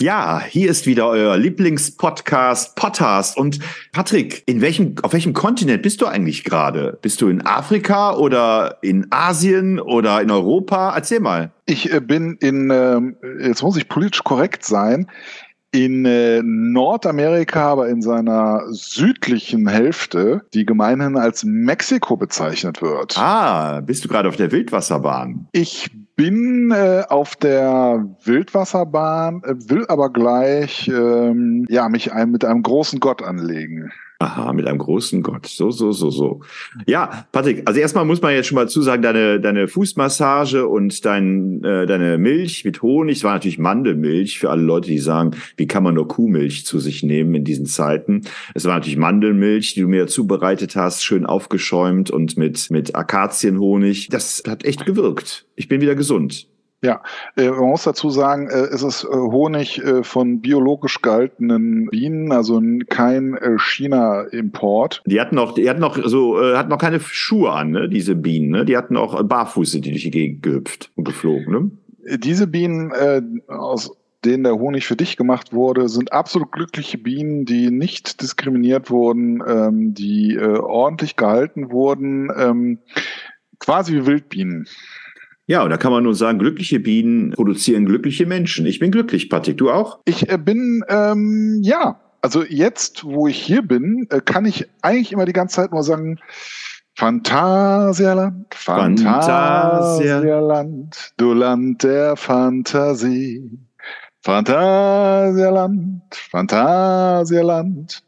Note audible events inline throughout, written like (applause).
Ja, hier ist wieder euer Lieblingspodcast Podcast. Und Patrick, in welchem, auf welchem Kontinent bist du eigentlich gerade? Bist du in Afrika oder in Asien oder in Europa? Erzähl mal. Ich äh, bin in, ähm, jetzt muss ich politisch korrekt sein, in äh, Nordamerika, aber in seiner südlichen Hälfte, die gemeinhin als Mexiko bezeichnet wird. Ah, bist du gerade auf der Wildwasserbahn? Ich bin äh, auf der Wildwasserbahn, äh, will aber gleich ähm, ja, mich ein, mit einem großen Gott anlegen. Aha, mit einem großen Gott. So, so, so, so. Ja, Patrick, also erstmal muss man jetzt schon mal zusagen, deine, deine Fußmassage und dein, äh, deine Milch mit Honig, es war natürlich Mandelmilch für alle Leute, die sagen, wie kann man nur Kuhmilch zu sich nehmen in diesen Zeiten. Es war natürlich Mandelmilch, die du mir zubereitet hast, schön aufgeschäumt und mit, mit Akazienhonig. Das hat echt gewirkt. Ich bin wieder gesund. Ja, äh, man muss dazu sagen, äh, es ist äh, Honig von biologisch gehaltenen Bienen, also kein China-Import. Die hatten noch, die hatten noch so, hatten noch keine Schuhe an, ne? Diese Bienen, ne? Die hatten auch barfuß die durch die Gegend gehüpft und geflogen, ne? Diese Bienen, aus denen der Honig für dich gemacht wurde, sind absolut glückliche Bienen, die nicht diskriminiert wurden, ähm, die ordentlich gehalten wurden, ähm, quasi wie Wildbienen. Ja, und da kann man nur sagen, glückliche Bienen produzieren glückliche Menschen. Ich bin glücklich, Patrick. Du auch? Ich äh, bin, ähm, ja. Also jetzt, wo ich hier bin, äh, kann ich eigentlich immer die ganze Zeit nur sagen, Phantasialand, Phantasialand, du Land der Fantasie. Phantasialand, Phantasialand,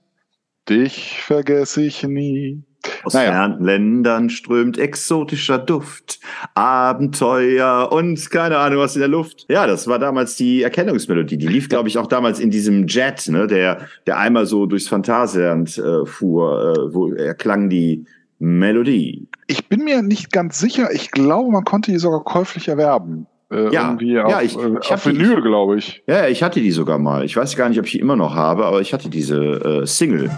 dich vergesse ich nie. Aus naja. fernen Ländern strömt exotischer Duft, Abenteuer und keine Ahnung was in der Luft. Ja, das war damals die Erkennungsmelodie. Die lief, glaube ich, auch damals in diesem Jet, ne, der, der einmal so durchs Phantasialand äh, fuhr, äh, wo erklang die Melodie. Ich bin mir nicht ganz sicher. Ich glaube, man konnte die sogar käuflich erwerben. Äh, ja, auf, ja, ich, äh, ich auf Vinyl, glaube ich. Ja, ich hatte die sogar mal. Ich weiß gar nicht, ob ich die immer noch habe, aber ich hatte diese äh, Single.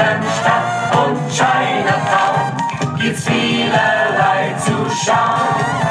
alten Stadt und Chinatown gibt's vielerlei zu schauen.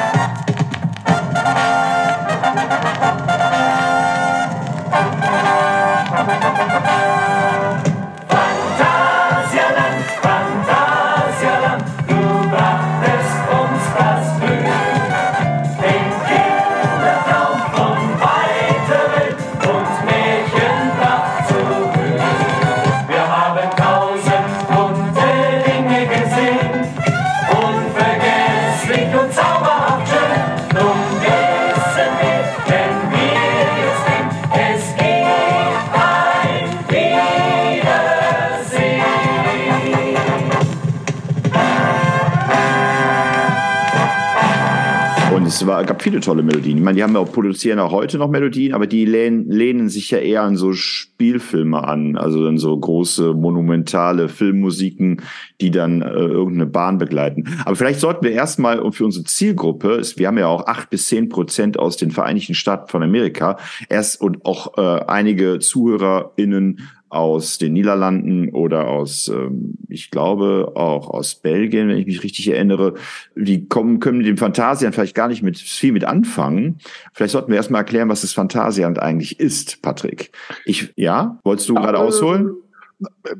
Gab viele tolle Melodien. Ich meine, die haben ja auch produzieren auch heute noch Melodien, aber die lehnen, lehnen sich ja eher an so Spielfilme an, also an so große monumentale Filmmusiken, die dann äh, irgendeine Bahn begleiten. Aber vielleicht sollten wir erstmal für unsere Zielgruppe, wir haben ja auch acht bis zehn Prozent aus den Vereinigten Staaten von Amerika, erst und auch äh, einige ZuhörerInnen aus den Niederlanden oder aus, ähm, ich glaube, auch aus Belgien, wenn ich mich richtig erinnere. Die kommen, können mit dem Phantasialand vielleicht gar nicht mit viel mit anfangen. Vielleicht sollten wir erstmal erklären, was das Phantasialand eigentlich ist, Patrick. Ich, ja, wolltest du gerade ausholen?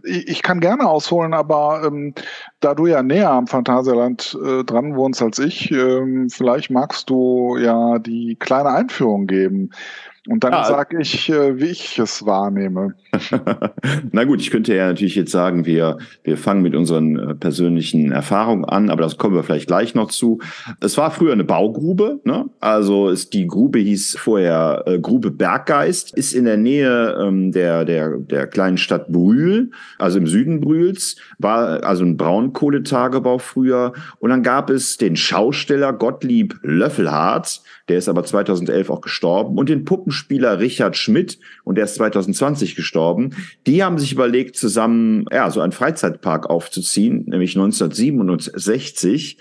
Ich kann gerne ausholen, aber ähm, da du ja näher am Phantasialand äh, dran wohnst als ich, ähm, vielleicht magst du ja die kleine Einführung geben. Und dann ja, sage ich, äh, wie ich es wahrnehme. (laughs) Na gut, ich könnte ja natürlich jetzt sagen, wir, wir fangen mit unseren äh, persönlichen Erfahrungen an, aber das kommen wir vielleicht gleich noch zu. Es war früher eine Baugrube, ne? also es, die Grube hieß vorher äh, Grube Berggeist, ist in der Nähe ähm, der, der, der kleinen Stadt Brühl, also im Süden Brühls, war also ein Braunkohletagebau früher. Und dann gab es den Schausteller Gottlieb Löffelhardt, der ist aber 2011 auch gestorben, und den Puppen Puppenspieler Richard Schmidt, und der ist 2020 gestorben, die haben sich überlegt, zusammen ja, so einen Freizeitpark aufzuziehen, nämlich 1967.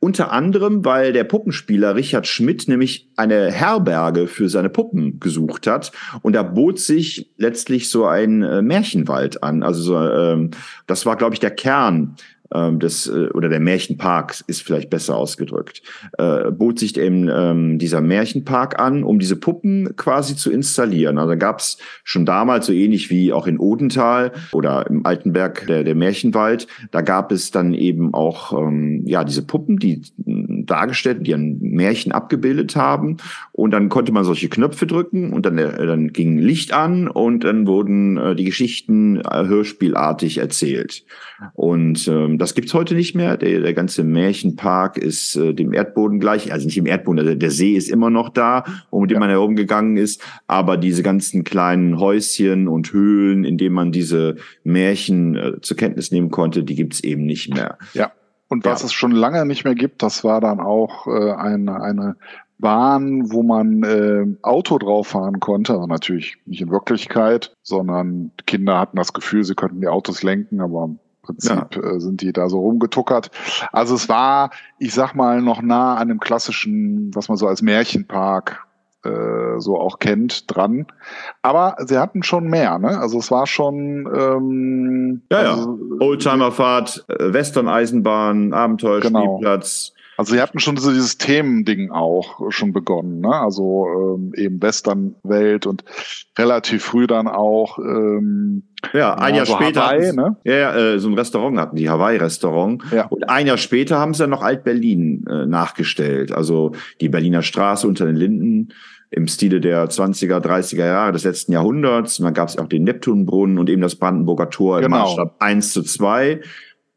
Unter anderem, weil der Puppenspieler Richard Schmidt nämlich eine Herberge für seine Puppen gesucht hat. Und da bot sich letztlich so ein äh, Märchenwald an. Also so, ähm, das war, glaube ich, der Kern ähm, des, äh, oder der Märchenpark ist vielleicht besser ausgedrückt, äh, bot sich eben ähm, dieser Märchenpark an, um diese Puppen quasi zu installieren. Also gab es schon damals, so ähnlich wie auch in Odenthal oder im Altenberg der, der Märchenwald, da gab es dann eben auch ähm, ja diese Puppen, die dargestellt, die ein Märchen abgebildet haben. Und dann konnte man solche Knöpfe drücken und dann, äh, dann ging Licht an und dann wurden äh, die Geschichten äh, hörspielartig erzählt. Und ähm, das gibt's heute nicht mehr. Der, der ganze Märchenpark ist äh, dem Erdboden gleich, also nicht im Erdboden, also der See ist immer noch da, um den ja. man herumgegangen ist, aber diese ganzen kleinen Häuschen und Höhlen, in denen man diese Märchen äh, zur Kenntnis nehmen konnte, die gibt's eben nicht mehr. Ja. Und was ja. es schon lange nicht mehr gibt, das war dann auch äh, eine, eine Bahn, wo man äh, Auto drauf fahren konnte. Also natürlich nicht in Wirklichkeit, sondern Kinder hatten das Gefühl, sie könnten die Autos lenken, aber Prinzip ja. äh, sind die da so rumgetuckert. Also es war, ich sag mal, noch nah an dem klassischen, was man so als Märchenpark äh, so auch kennt, dran. Aber sie hatten schon mehr, ne? Also es war schon ähm, ja, also, ja. Oldtimerfahrt, äh, Western-Eisenbahn, Abenteuerspielplatz. Also sie hatten schon so dieses Themending auch schon begonnen, ne? Also ähm, eben Western-Welt und relativ früh dann auch ähm, ja, ein ja, Jahr so später Hawaii, ne? ja, ja äh, so ein Restaurant hatten die Hawaii-Restaurant. Ja. Und ein Jahr später haben sie dann noch Alt-Berlin äh, nachgestellt. Also die Berliner Straße unter den Linden im Stile der 20er, 30er Jahre des letzten Jahrhunderts. dann gab es auch den Neptunbrunnen und eben das Brandenburger Tor genau. im Maßstab 1 zu 2.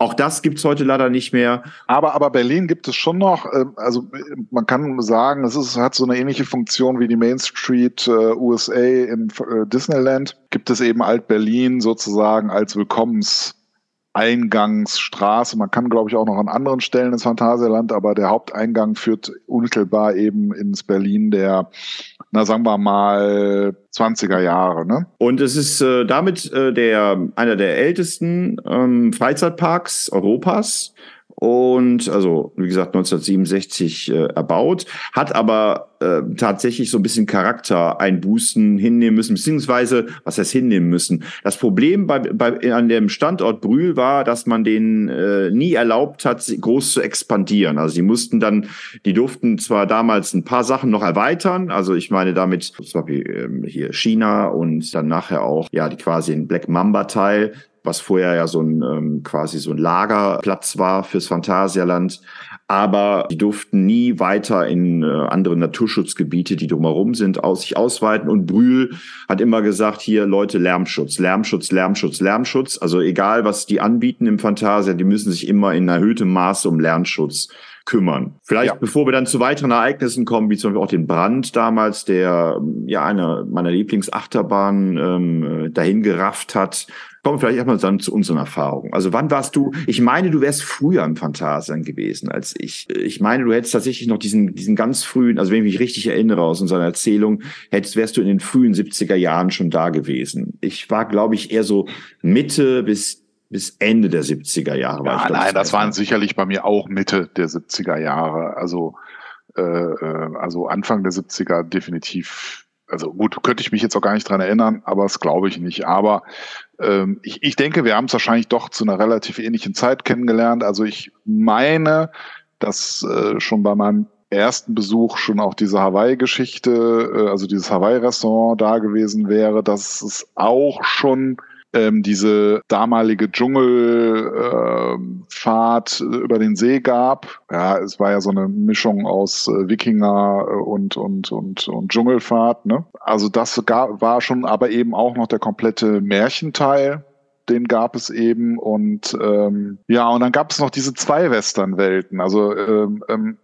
Auch das gibt's heute leider nicht mehr. Aber, aber Berlin gibt es schon noch. Ähm, also man kann sagen, es ist, hat so eine ähnliche Funktion wie die Main Street äh, USA in äh, Disneyland. Gibt es eben Alt-Berlin sozusagen als Willkommens- Eingangsstraße. Man kann, glaube ich, auch noch an anderen Stellen ins Phantasialand, aber der Haupteingang führt unmittelbar eben ins Berlin der, na sagen wir mal, 20er Jahre. Ne? Und es ist äh, damit äh, der einer der ältesten ähm, Freizeitparks Europas und also wie gesagt 1967 äh, erbaut, hat aber äh, tatsächlich so ein bisschen Charaktereinbußen hinnehmen müssen, beziehungsweise was heißt hinnehmen müssen. Das Problem bei, bei an dem Standort Brühl war, dass man den äh, nie erlaubt hat, groß zu expandieren. Also sie mussten dann, die durften zwar damals ein paar Sachen noch erweitern, also ich meine damit zum Beispiel ähm, hier China und dann nachher auch ja die quasi ein Black Mamba Teil was vorher ja so ein ähm, quasi so ein Lagerplatz war fürs Phantasialand. Aber die durften nie weiter in äh, andere Naturschutzgebiete, die drumherum sind, aus sich ausweiten. Und Brühl hat immer gesagt, hier Leute, Lärmschutz, Lärmschutz, Lärmschutz, Lärmschutz. Also egal, was die anbieten im Phantasia, die müssen sich immer in erhöhtem Maße um Lärmschutz kümmern. Vielleicht ja. bevor wir dann zu weiteren Ereignissen kommen, wie zum Beispiel auch den Brand damals, der ja eine meiner Lieblingsachterbahnen ähm, dahin gerafft hat, Kommen wir vielleicht erstmal dann zu unseren Erfahrungen. Also wann warst du, ich meine, du wärst früher im Phantasian gewesen als ich. Ich meine, du hättest tatsächlich noch diesen, diesen ganz frühen, also wenn ich mich richtig erinnere aus unserer Erzählung, hättest, wärst du in den frühen 70er Jahren schon da gewesen. Ich war, glaube ich, eher so Mitte bis bis Ende der 70er Jahre. Ja, nein, das waren sicherlich bei mir auch Mitte der 70er Jahre. Also, äh, äh also Anfang der 70er definitiv also gut, könnte ich mich jetzt auch gar nicht dran erinnern, aber das glaube ich nicht. Aber ähm, ich, ich denke, wir haben es wahrscheinlich doch zu einer relativ ähnlichen Zeit kennengelernt. Also ich meine, dass äh, schon bei meinem ersten Besuch schon auch diese Hawaii-Geschichte, äh, also dieses Hawaii-Restaurant da gewesen wäre, dass es auch schon ähm, diese damalige Dschungelfahrt äh, über den See gab. Ja, es war ja so eine Mischung aus äh, Wikinger äh, und, und, und, und Dschungelfahrt. Ne? Also das gab, war schon aber eben auch noch der komplette Märchenteil den gab es eben und ähm, ja und dann gab es noch diese zwei Western-Welten. Also ähm, ähm,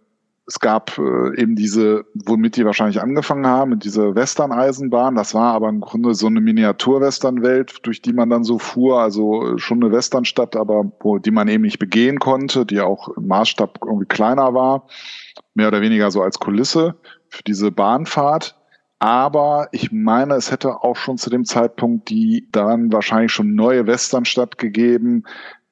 es gab äh, eben diese, womit die wahrscheinlich angefangen haben, mit dieser Western-Eisenbahn. Das war aber im Grunde so eine Miniatur-Western-Welt, durch die man dann so fuhr. Also äh, schon eine Westernstadt, aber wo, die man eben nicht begehen konnte, die auch im Maßstab irgendwie kleiner war. Mehr oder weniger so als Kulisse für diese Bahnfahrt. Aber ich meine, es hätte auch schon zu dem Zeitpunkt die dann wahrscheinlich schon neue Westernstadt gegeben,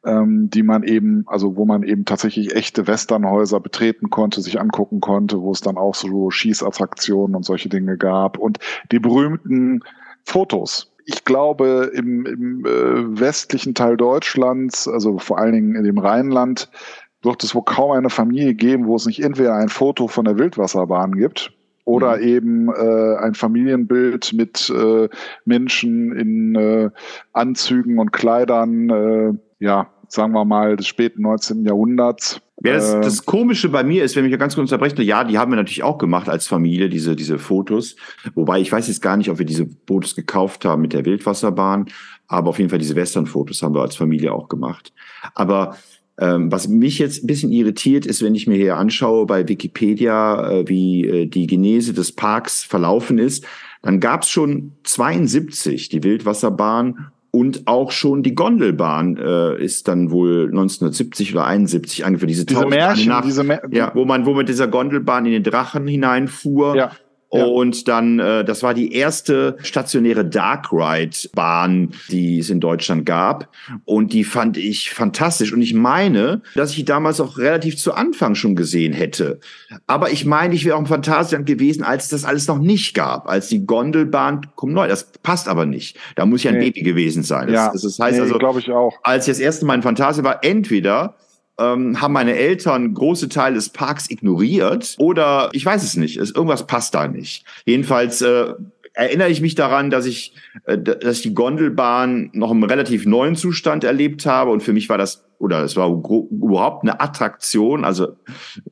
ähm, die man eben, also wo man eben tatsächlich echte Westernhäuser betreten konnte, sich angucken konnte, wo es dann auch so Schießattraktionen und solche Dinge gab und die berühmten Fotos. Ich glaube, im, im äh, westlichen Teil Deutschlands, also vor allen Dingen in dem Rheinland, wird es wohl kaum eine Familie geben, wo es nicht entweder ein Foto von der Wildwasserbahn gibt oder mhm. eben äh, ein Familienbild mit äh, Menschen in äh, Anzügen und Kleidern, äh, ja, sagen wir mal, des späten 19. Jahrhunderts. Ja, das, äh, das Komische bei mir ist, wenn ich ganz kurz unterbreche, ja, die haben wir natürlich auch gemacht als Familie, diese, diese Fotos. Wobei ich weiß jetzt gar nicht, ob wir diese Fotos gekauft haben mit der Wildwasserbahn, aber auf jeden Fall diese Western-Fotos haben wir als Familie auch gemacht. Aber ähm, was mich jetzt ein bisschen irritiert ist, wenn ich mir hier anschaue bei Wikipedia, äh, wie äh, die Genese des Parks verlaufen ist, dann gab es schon 72 die Wildwasserbahn und auch schon die Gondelbahn äh, ist dann wohl 1970 oder 71 angeführt. Diese, diese Märchen, nach, diese Mer ja, wo man wo mit dieser Gondelbahn in den Drachen hineinfuhr. Ja. Und dann, äh, das war die erste stationäre Dark Ride Bahn, die es in Deutschland gab. Und die fand ich fantastisch. Und ich meine, dass ich die damals auch relativ zu Anfang schon gesehen hätte. Aber ich meine, ich wäre auch im Phantasialand gewesen, als das alles noch nicht gab, als die Gondelbahn kommt neu. Das passt aber nicht. Da muss ja ein nee. Baby gewesen sein. Ja. Das, das heißt nee, also, glaube ich auch. Als ich das erste Mal in Phantasia war, entweder ähm, haben meine Eltern große Teile des Parks ignoriert oder ich weiß es nicht. Es, irgendwas passt da nicht. Jedenfalls äh, erinnere ich mich daran, dass ich, äh, dass ich die Gondelbahn noch im relativ neuen Zustand erlebt habe und für mich war das oder es war überhaupt eine Attraktion, also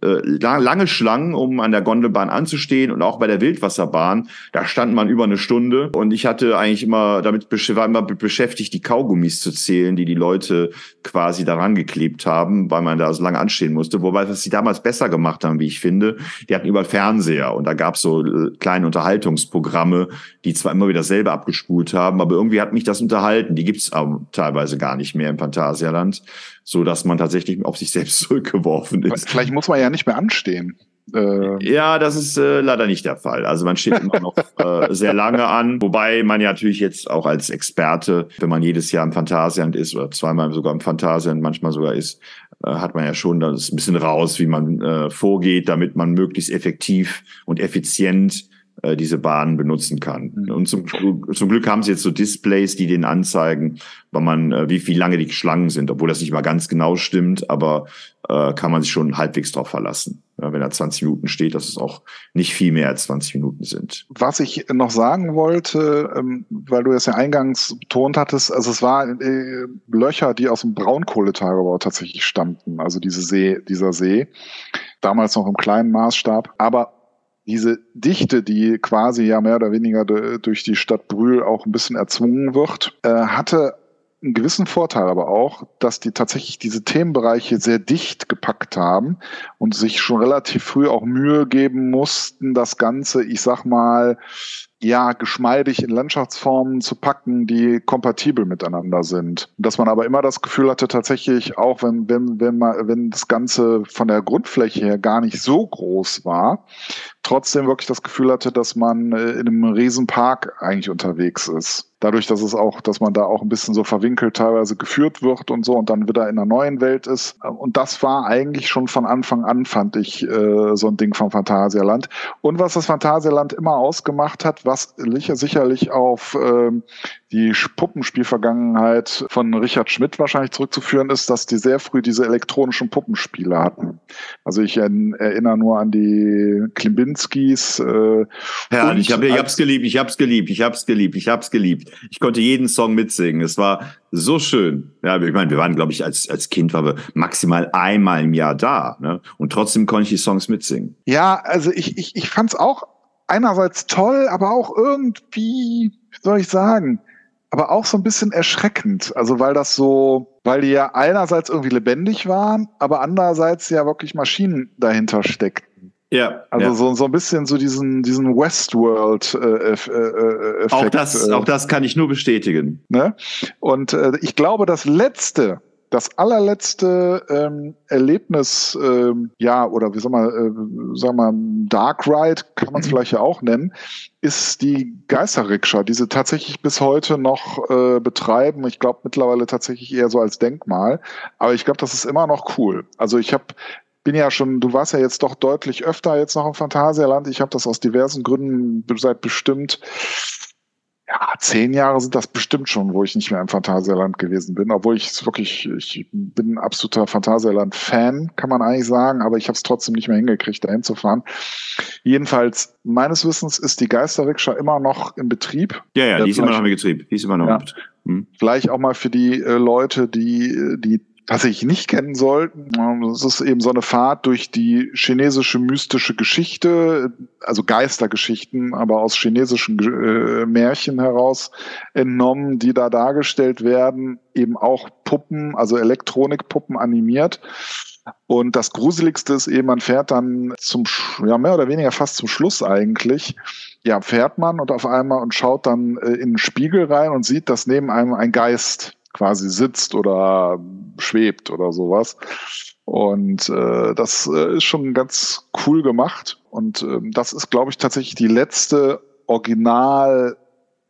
äh, lange Schlangen, um an der Gondelbahn anzustehen und auch bei der Wildwasserbahn, da stand man über eine Stunde und ich hatte eigentlich immer damit war immer beschäftigt, die Kaugummis zu zählen, die die Leute quasi daran geklebt haben, weil man da so lange anstehen musste. Wobei, was sie damals besser gemacht haben, wie ich finde, die hatten überall Fernseher und da gab es so äh, kleine Unterhaltungsprogramme, die zwar immer wieder selber abgespult haben, aber irgendwie hat mich das unterhalten. Die gibt's auch teilweise gar nicht mehr im Phantasialand so dass man tatsächlich auf sich selbst (laughs) zurückgeworfen ist. Vielleicht muss man ja nicht mehr anstehen. Äh, ja, das ist äh, leider nicht der Fall. Also man steht immer noch (laughs) äh, sehr lange an, wobei man ja natürlich jetzt auch als Experte, wenn man jedes Jahr im Phantasialand ist oder zweimal sogar im Phantasialand manchmal sogar ist, äh, hat man ja schon das ein bisschen raus, wie man äh, vorgeht, damit man möglichst effektiv und effizient äh, diese Bahnen benutzen kann. Mhm. Und zum, zum Glück haben sie jetzt so Displays, die denen anzeigen, weil man, äh, wie, wie lange die Schlangen sind, obwohl das nicht mal ganz genau stimmt, aber äh, kann man sich schon halbwegs drauf verlassen. Ja, wenn da 20 Minuten steht, dass es auch nicht viel mehr als 20 Minuten sind. Was ich noch sagen wollte, ähm, weil du es ja eingangs betont hattest, also es war äh, Löcher, die aus dem Braunkohletagebau tatsächlich stammten, also diese See, dieser See, damals noch im kleinen Maßstab. Aber diese Dichte, die quasi ja mehr oder weniger durch die Stadt Brühl auch ein bisschen erzwungen wird, äh, hatte einen gewissen Vorteil aber auch, dass die tatsächlich diese Themenbereiche sehr dicht gepackt haben und sich schon relativ früh auch Mühe geben mussten, das Ganze, ich sag mal, ja, geschmeidig in Landschaftsformen zu packen, die kompatibel miteinander sind. Dass man aber immer das Gefühl hatte, tatsächlich, auch wenn, wenn, wenn man, wenn das Ganze von der Grundfläche her gar nicht so groß war, trotzdem wirklich das Gefühl hatte, dass man äh, in einem Riesenpark eigentlich unterwegs ist dadurch, dass es auch, dass man da auch ein bisschen so verwinkelt teilweise geführt wird und so und dann wieder in einer neuen Welt ist. Und das war eigentlich schon von Anfang an, fand ich, äh, so ein Ding vom Phantasialand. Und was das Phantasialand immer ausgemacht hat, was sicherlich auf äh, die Puppenspielvergangenheit von Richard Schmidt wahrscheinlich zurückzuführen ist, dass die sehr früh diese elektronischen Puppenspiele hatten. Also ich erinnere nur an die Klimbinskis. Äh, ja, ich habe ich hab's geliebt, ich hab's geliebt, ich hab's geliebt, ich hab's geliebt. Ich konnte jeden Song mitsingen. Es war so schön. Ja, ich meine, wir waren, glaube ich, als, als Kind waren wir maximal einmal im Jahr da. Ne? Und trotzdem konnte ich die Songs mitsingen. Ja, also ich, ich, ich fand es auch einerseits toll, aber auch irgendwie, wie soll ich sagen, aber auch so ein bisschen erschreckend. Also weil das so, weil die ja einerseits irgendwie lebendig waren, aber andererseits ja wirklich Maschinen dahinter steckten. Ja. Also ja. so, so ein bisschen so diesen, diesen Westworld-Effekt. Äh, äh, auch, das, äh, auch das kann ich nur bestätigen. Ne? Und äh, ich glaube, das Letzte, das allerletzte ähm, Erlebnis, ähm, ja, oder wie soll man, äh, sagen wir, Dark Ride, kann man es mhm. vielleicht ja auch nennen, ist die Geisterrikscha, die sie tatsächlich bis heute noch äh, betreiben. Ich glaube mittlerweile tatsächlich eher so als Denkmal. Aber ich glaube, das ist immer noch cool. Also ich habe bin ja schon, du warst ja jetzt doch deutlich öfter jetzt noch im Phantasialand. Ich habe das aus diversen Gründen seit bestimmt ja, zehn Jahre sind das bestimmt schon, wo ich nicht mehr im Phantasialand gewesen bin, obwohl ich wirklich, ich bin ein absoluter Phantasialand-Fan, kann man eigentlich sagen, aber ich habe es trotzdem nicht mehr hingekriegt, dahin zu fahren. Jedenfalls, meines Wissens ist die Geisterrikscha immer noch in Betrieb. Ja, ja, die ist immer noch in Betrieb. Die ist immer noch ja, in Betrieb. Hm. Vielleicht auch mal für die äh, Leute, die, die tatsächlich nicht kennen sollten. Es ist eben so eine Fahrt durch die chinesische mystische Geschichte, also Geistergeschichten, aber aus chinesischen äh, Märchen heraus entnommen, die da dargestellt werden, eben auch Puppen, also Elektronikpuppen animiert. Und das Gruseligste ist eben, man fährt dann zum, ja, mehr oder weniger fast zum Schluss eigentlich, ja, fährt man und auf einmal und schaut dann äh, in den Spiegel rein und sieht, dass neben einem ein Geist quasi sitzt oder schwebt oder sowas. Und äh, das äh, ist schon ganz cool gemacht. Und äh, das ist, glaube ich, tatsächlich die letzte original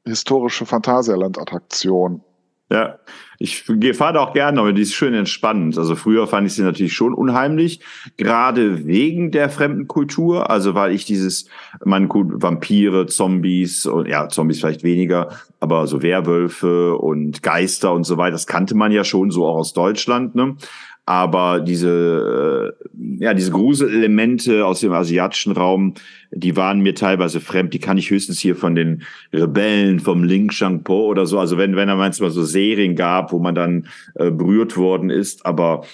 historische Phantasialand-Attraktion. Ja, ich fahre da auch gerne, aber die ist schön entspannend. Also früher fand ich sie natürlich schon unheimlich, gerade wegen der fremden Kultur. Also weil ich dieses, meine Vampire, Zombies und ja, Zombies vielleicht weniger, aber so Werwölfe und Geister und so weiter, das kannte man ja schon so auch aus Deutschland. Ne? Aber diese, äh, ja, diese Gruselelemente aus dem asiatischen Raum, die waren mir teilweise fremd. Die kann ich höchstens hier von den Rebellen vom Ling Shangpo oder so. Also wenn, wenn er manchmal so Serien gab, wo man dann äh, berührt worden ist, aber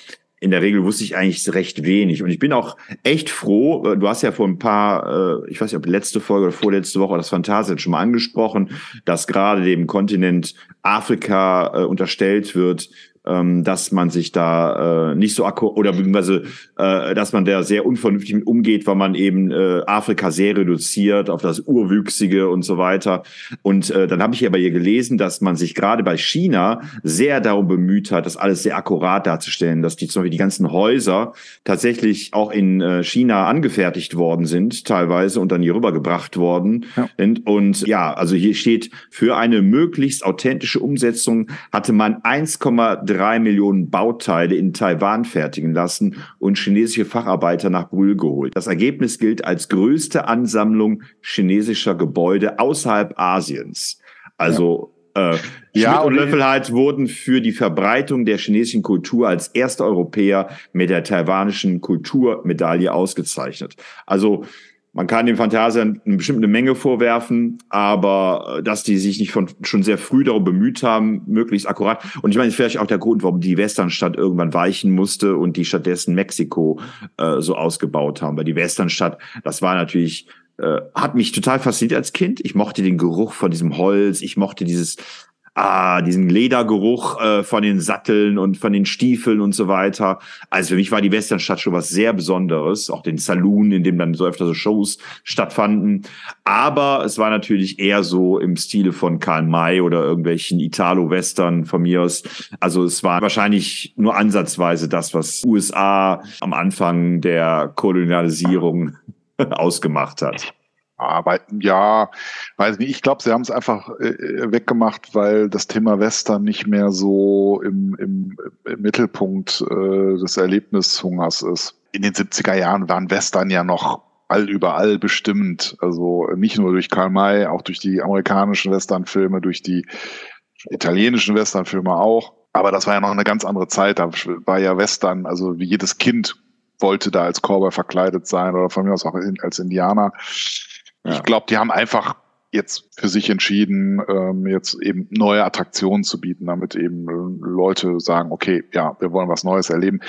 in der Regel wusste ich eigentlich recht wenig. Und ich bin auch echt froh, äh, du hast ja vor ein paar, äh, ich weiß nicht, ob letzte Folge oder vorletzte Woche das Phantasien schon mal angesprochen, dass gerade dem Kontinent Afrika äh, unterstellt wird, ähm, dass man sich da äh, nicht so akku oder beziehungsweise äh, dass man da sehr unvernünftig mit umgeht, weil man eben äh, Afrika sehr reduziert auf das Urwüchsige und so weiter. Und äh, dann habe ich aber hier gelesen, dass man sich gerade bei China sehr darum bemüht hat, das alles sehr akkurat darzustellen, dass die zum Beispiel die ganzen Häuser tatsächlich auch in äh, China angefertigt worden sind, teilweise und dann hier rübergebracht worden. Ja. Und, und ja, also hier steht, für eine möglichst authentische Umsetzung hatte man 1,3 drei Millionen Bauteile in Taiwan fertigen lassen und chinesische Facharbeiter nach Brühl geholt. Das Ergebnis gilt als größte Ansammlung chinesischer Gebäude außerhalb Asiens. Also ja. Äh, ja, und Löffelheit wurden für die Verbreitung der chinesischen Kultur als erste Europäer mit der taiwanischen Kulturmedaille ausgezeichnet. Also man kann dem Phantasiern eine bestimmte Menge vorwerfen, aber äh, dass die sich nicht von, schon sehr früh darum bemüht haben, möglichst akkurat. Und ich meine, das ist vielleicht auch der Grund, warum die Westernstadt irgendwann weichen musste und die stattdessen Mexiko äh, so ausgebaut haben. Weil die Westernstadt, das war natürlich, äh, hat mich total fasziniert als Kind. Ich mochte den Geruch von diesem Holz, ich mochte dieses ah, diesen Ledergeruch äh, von den Satteln und von den Stiefeln und so weiter. Also für mich war die Westernstadt schon was sehr Besonderes, auch den Saloon, in dem dann so öfter so Shows stattfanden. Aber es war natürlich eher so im Stile von Karl May oder irgendwelchen Italo-Western von mir aus. Also es war wahrscheinlich nur ansatzweise das, was USA am Anfang der Kolonialisierung (laughs) ausgemacht hat. Aber ja, weiß nicht, ich glaube, sie haben es einfach äh, weggemacht, weil das Thema Western nicht mehr so im, im, im Mittelpunkt äh, des Erlebnishungers ist. In den 70er Jahren waren Western ja noch all überall bestimmend. Also nicht nur durch Karl May, auch durch die amerikanischen Westernfilme, durch die italienischen Westernfilme auch. Aber das war ja noch eine ganz andere Zeit. Da war ja Western, also wie jedes Kind wollte da als Cowboy verkleidet sein oder von mir aus auch als Indianer. Ja. Ich glaube, die haben einfach jetzt für sich entschieden, ähm, jetzt eben neue Attraktionen zu bieten, damit eben äh, Leute sagen, okay, ja, wir wollen was Neues erleben.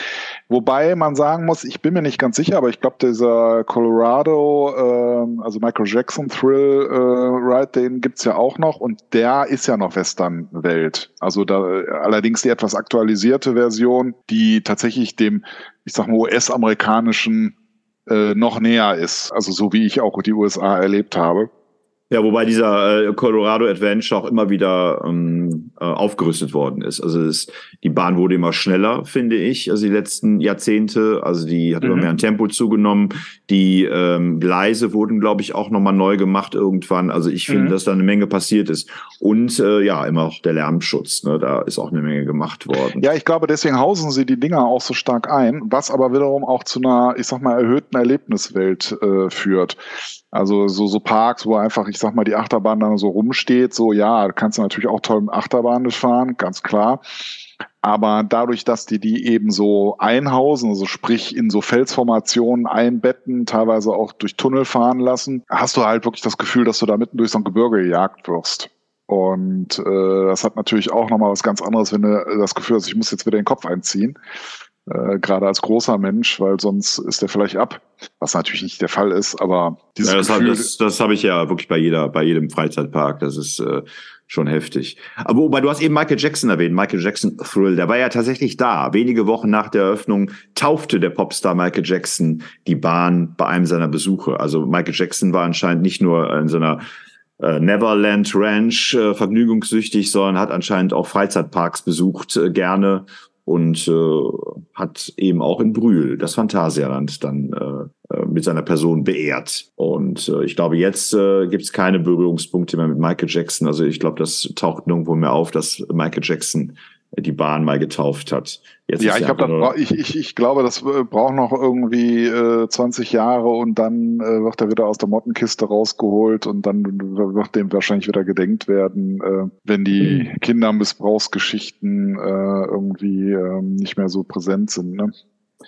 Wobei man sagen muss, ich bin mir nicht ganz sicher, aber ich glaube, dieser Colorado, ähm, also Michael Jackson Thrill äh, Ride, den gibt's ja auch noch und der ist ja noch Western-Welt. Also da allerdings die etwas aktualisierte Version, die tatsächlich dem, ich sag mal, US-amerikanischen äh, noch näher ist. Also so wie ich auch die USA erlebt habe. Ja, wobei dieser äh, Colorado Adventure auch immer wieder ähm, äh, aufgerüstet worden ist. Also es, die Bahn wurde immer schneller, finde ich, also die letzten Jahrzehnte. Also die hat mhm. immer mehr an Tempo zugenommen. Die ähm, Gleise wurden, glaube ich, auch nochmal neu gemacht irgendwann. Also ich finde, mhm. dass da eine Menge passiert ist. Und äh, ja, immer auch der Lärmschutz. Ne? Da ist auch eine Menge gemacht worden. Ja, ich glaube, deswegen hausen sie die Dinger auch so stark ein, was aber wiederum auch zu einer, ich sag mal, erhöhten Erlebniswelt äh, führt. Also so, so Parks, wo einfach, ich sag mal, die Achterbahn dann so rumsteht, so ja, kannst du natürlich auch toll mit Achterbahn fahren, ganz klar. Aber dadurch, dass die die eben so einhausen, also sprich in so Felsformationen einbetten, teilweise auch durch Tunnel fahren lassen, hast du halt wirklich das Gefühl, dass du da mitten durch so ein Gebirge gejagt wirst. Und äh, das hat natürlich auch nochmal was ganz anderes, wenn du das Gefühl hast, ich muss jetzt wieder den Kopf einziehen äh, gerade als großer Mensch, weil sonst ist der vielleicht ab, was natürlich nicht der Fall ist, aber dieses ja, das Gefühl, habe das, das hab ich ja wirklich bei jeder, bei jedem Freizeitpark. Das ist äh, schon heftig. Aber wobei du hast eben Michael Jackson erwähnt, Michael Jackson Thrill, der war ja tatsächlich da. Wenige Wochen nach der Eröffnung taufte der Popstar Michael Jackson die Bahn bei einem seiner Besuche. Also Michael Jackson war anscheinend nicht nur in seiner äh, Neverland Ranch äh, vergnügungssüchtig, sondern hat anscheinend auch Freizeitparks besucht äh, gerne und äh, hat eben auch in Brühl das Phantasialand dann äh, äh, mit seiner Person beehrt. Und äh, ich glaube, jetzt äh, gibt es keine Berührungspunkte mehr mit Michael Jackson. Also ich glaube, das taucht nirgendwo mehr auf, dass Michael Jackson die Bahn mal getauft hat. Jetzt ja, ich, glaub, ich, ich, ich glaube, das äh, braucht noch irgendwie äh, 20 Jahre und dann äh, wird er wieder aus der Mottenkiste rausgeholt und dann wird dem wahrscheinlich wieder gedenkt werden, äh, wenn die mhm. Kindermissbrauchsgeschichten äh, irgendwie äh, nicht mehr so präsent sind. Ne?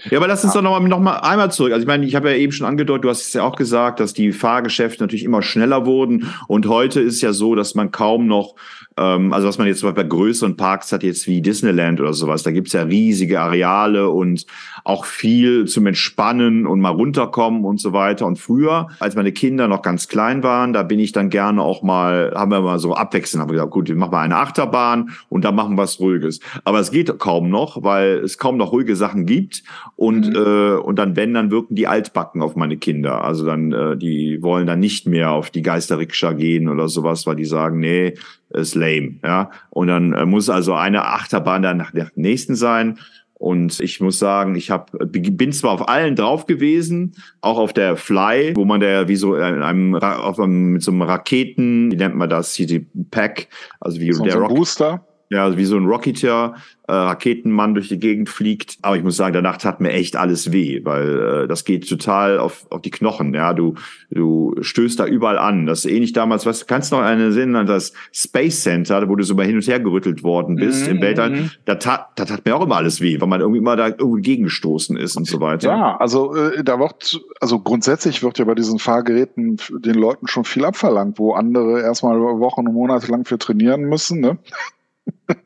Ja, aber lass uns doch noch mal, noch mal einmal zurück. Also ich meine, ich habe ja eben schon angedeutet, du hast es ja auch gesagt, dass die Fahrgeschäfte natürlich immer schneller wurden und heute ist ja so, dass man kaum noch ähm, also was man jetzt zum Beispiel bei größeren Parks hat, jetzt wie Disneyland oder sowas, da gibt's ja riesige Areale und auch viel zum Entspannen und mal runterkommen und so weiter. Und früher, als meine Kinder noch ganz klein waren, da bin ich dann gerne auch mal, haben wir mal so abwechselnd, haben wir gesagt, gut, wir machen mal eine Achterbahn und dann machen wir was Ruhiges. Aber es geht kaum noch, weil es kaum noch ruhige Sachen gibt. Und, mhm. äh, und dann, wenn, dann wirken die Altbacken auf meine Kinder. Also dann, äh, die wollen dann nicht mehr auf die Geisterrikscha gehen oder sowas, weil die sagen, nee, ist lame, ja. Und dann äh, muss also eine Achterbahn dann nach der nächsten sein. Und ich muss sagen, ich hab, bin zwar auf allen drauf gewesen, auch auf der Fly, wo man da wie so in einem, auf einem mit so einem Raketen, wie nennt man das, hier die Pack, also wie so der so Rock Booster. Ja, also wie so ein Rocketeer, äh, Raketenmann durch die Gegend fliegt. Aber ich muss sagen, danach tat mir echt alles weh, weil äh, das geht total auf, auf die Knochen. Ja, du, du stößt da überall an. Das ist ähnlich damals, was kannst du noch eine sehen an das Space Center, wo du so mal hin und her gerüttelt worden bist mhm. im Weltall. Mhm. Da tat, da tat mir auch immer alles weh, weil man irgendwie immer da irgendwie gegengestoßen ist und so weiter. Ja, also äh, da wird, also grundsätzlich wird ja bei diesen Fahrgeräten den Leuten schon viel abverlangt, wo andere erstmal Wochen und Monate lang für trainieren müssen. Ne?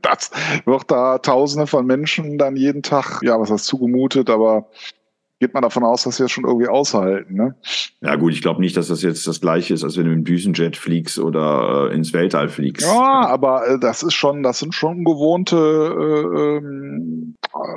Das wird da Tausende von Menschen dann jeden Tag, ja, was heißt zugemutet, aber geht man davon aus, dass sie das schon irgendwie aushalten. Ne? Ja gut, ich glaube nicht, dass das jetzt das gleiche ist, als wenn du mit dem Düsenjet fliegst oder äh, ins Weltall fliegst. Ja, aber äh, das ist schon, das sind schon gewohnte, äh, ähm,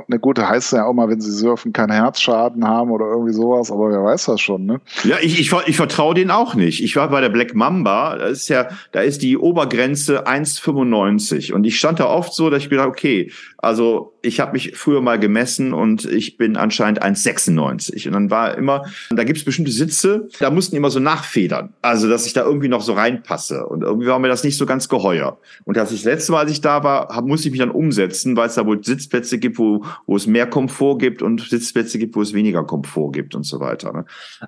eine gute heißt ja auch mal, wenn sie surfen, keinen Herzschaden haben oder irgendwie sowas, aber wer weiß das schon, ne? Ja, ich, ich, ich vertraue denen auch nicht. Ich war bei der Black Mamba, da ist ja, da ist die Obergrenze 1,95 und ich stand da oft so, dass ich gedacht, okay, also ich habe mich früher mal gemessen und ich bin anscheinend 1,96. Und dann war immer, da gibt's bestimmte Sitze, da mussten immer so nachfedern. Also, dass ich da irgendwie noch so reinpasse. Und irgendwie war mir das nicht so ganz geheuer. Und das, das letzte Mal, als ich da war, hab, musste ich mich dann umsetzen, weil es da wohl Sitzplätze gibt, wo, wo es mehr Komfort gibt und Sitzplätze gibt, wo es weniger Komfort gibt und so weiter. Ne?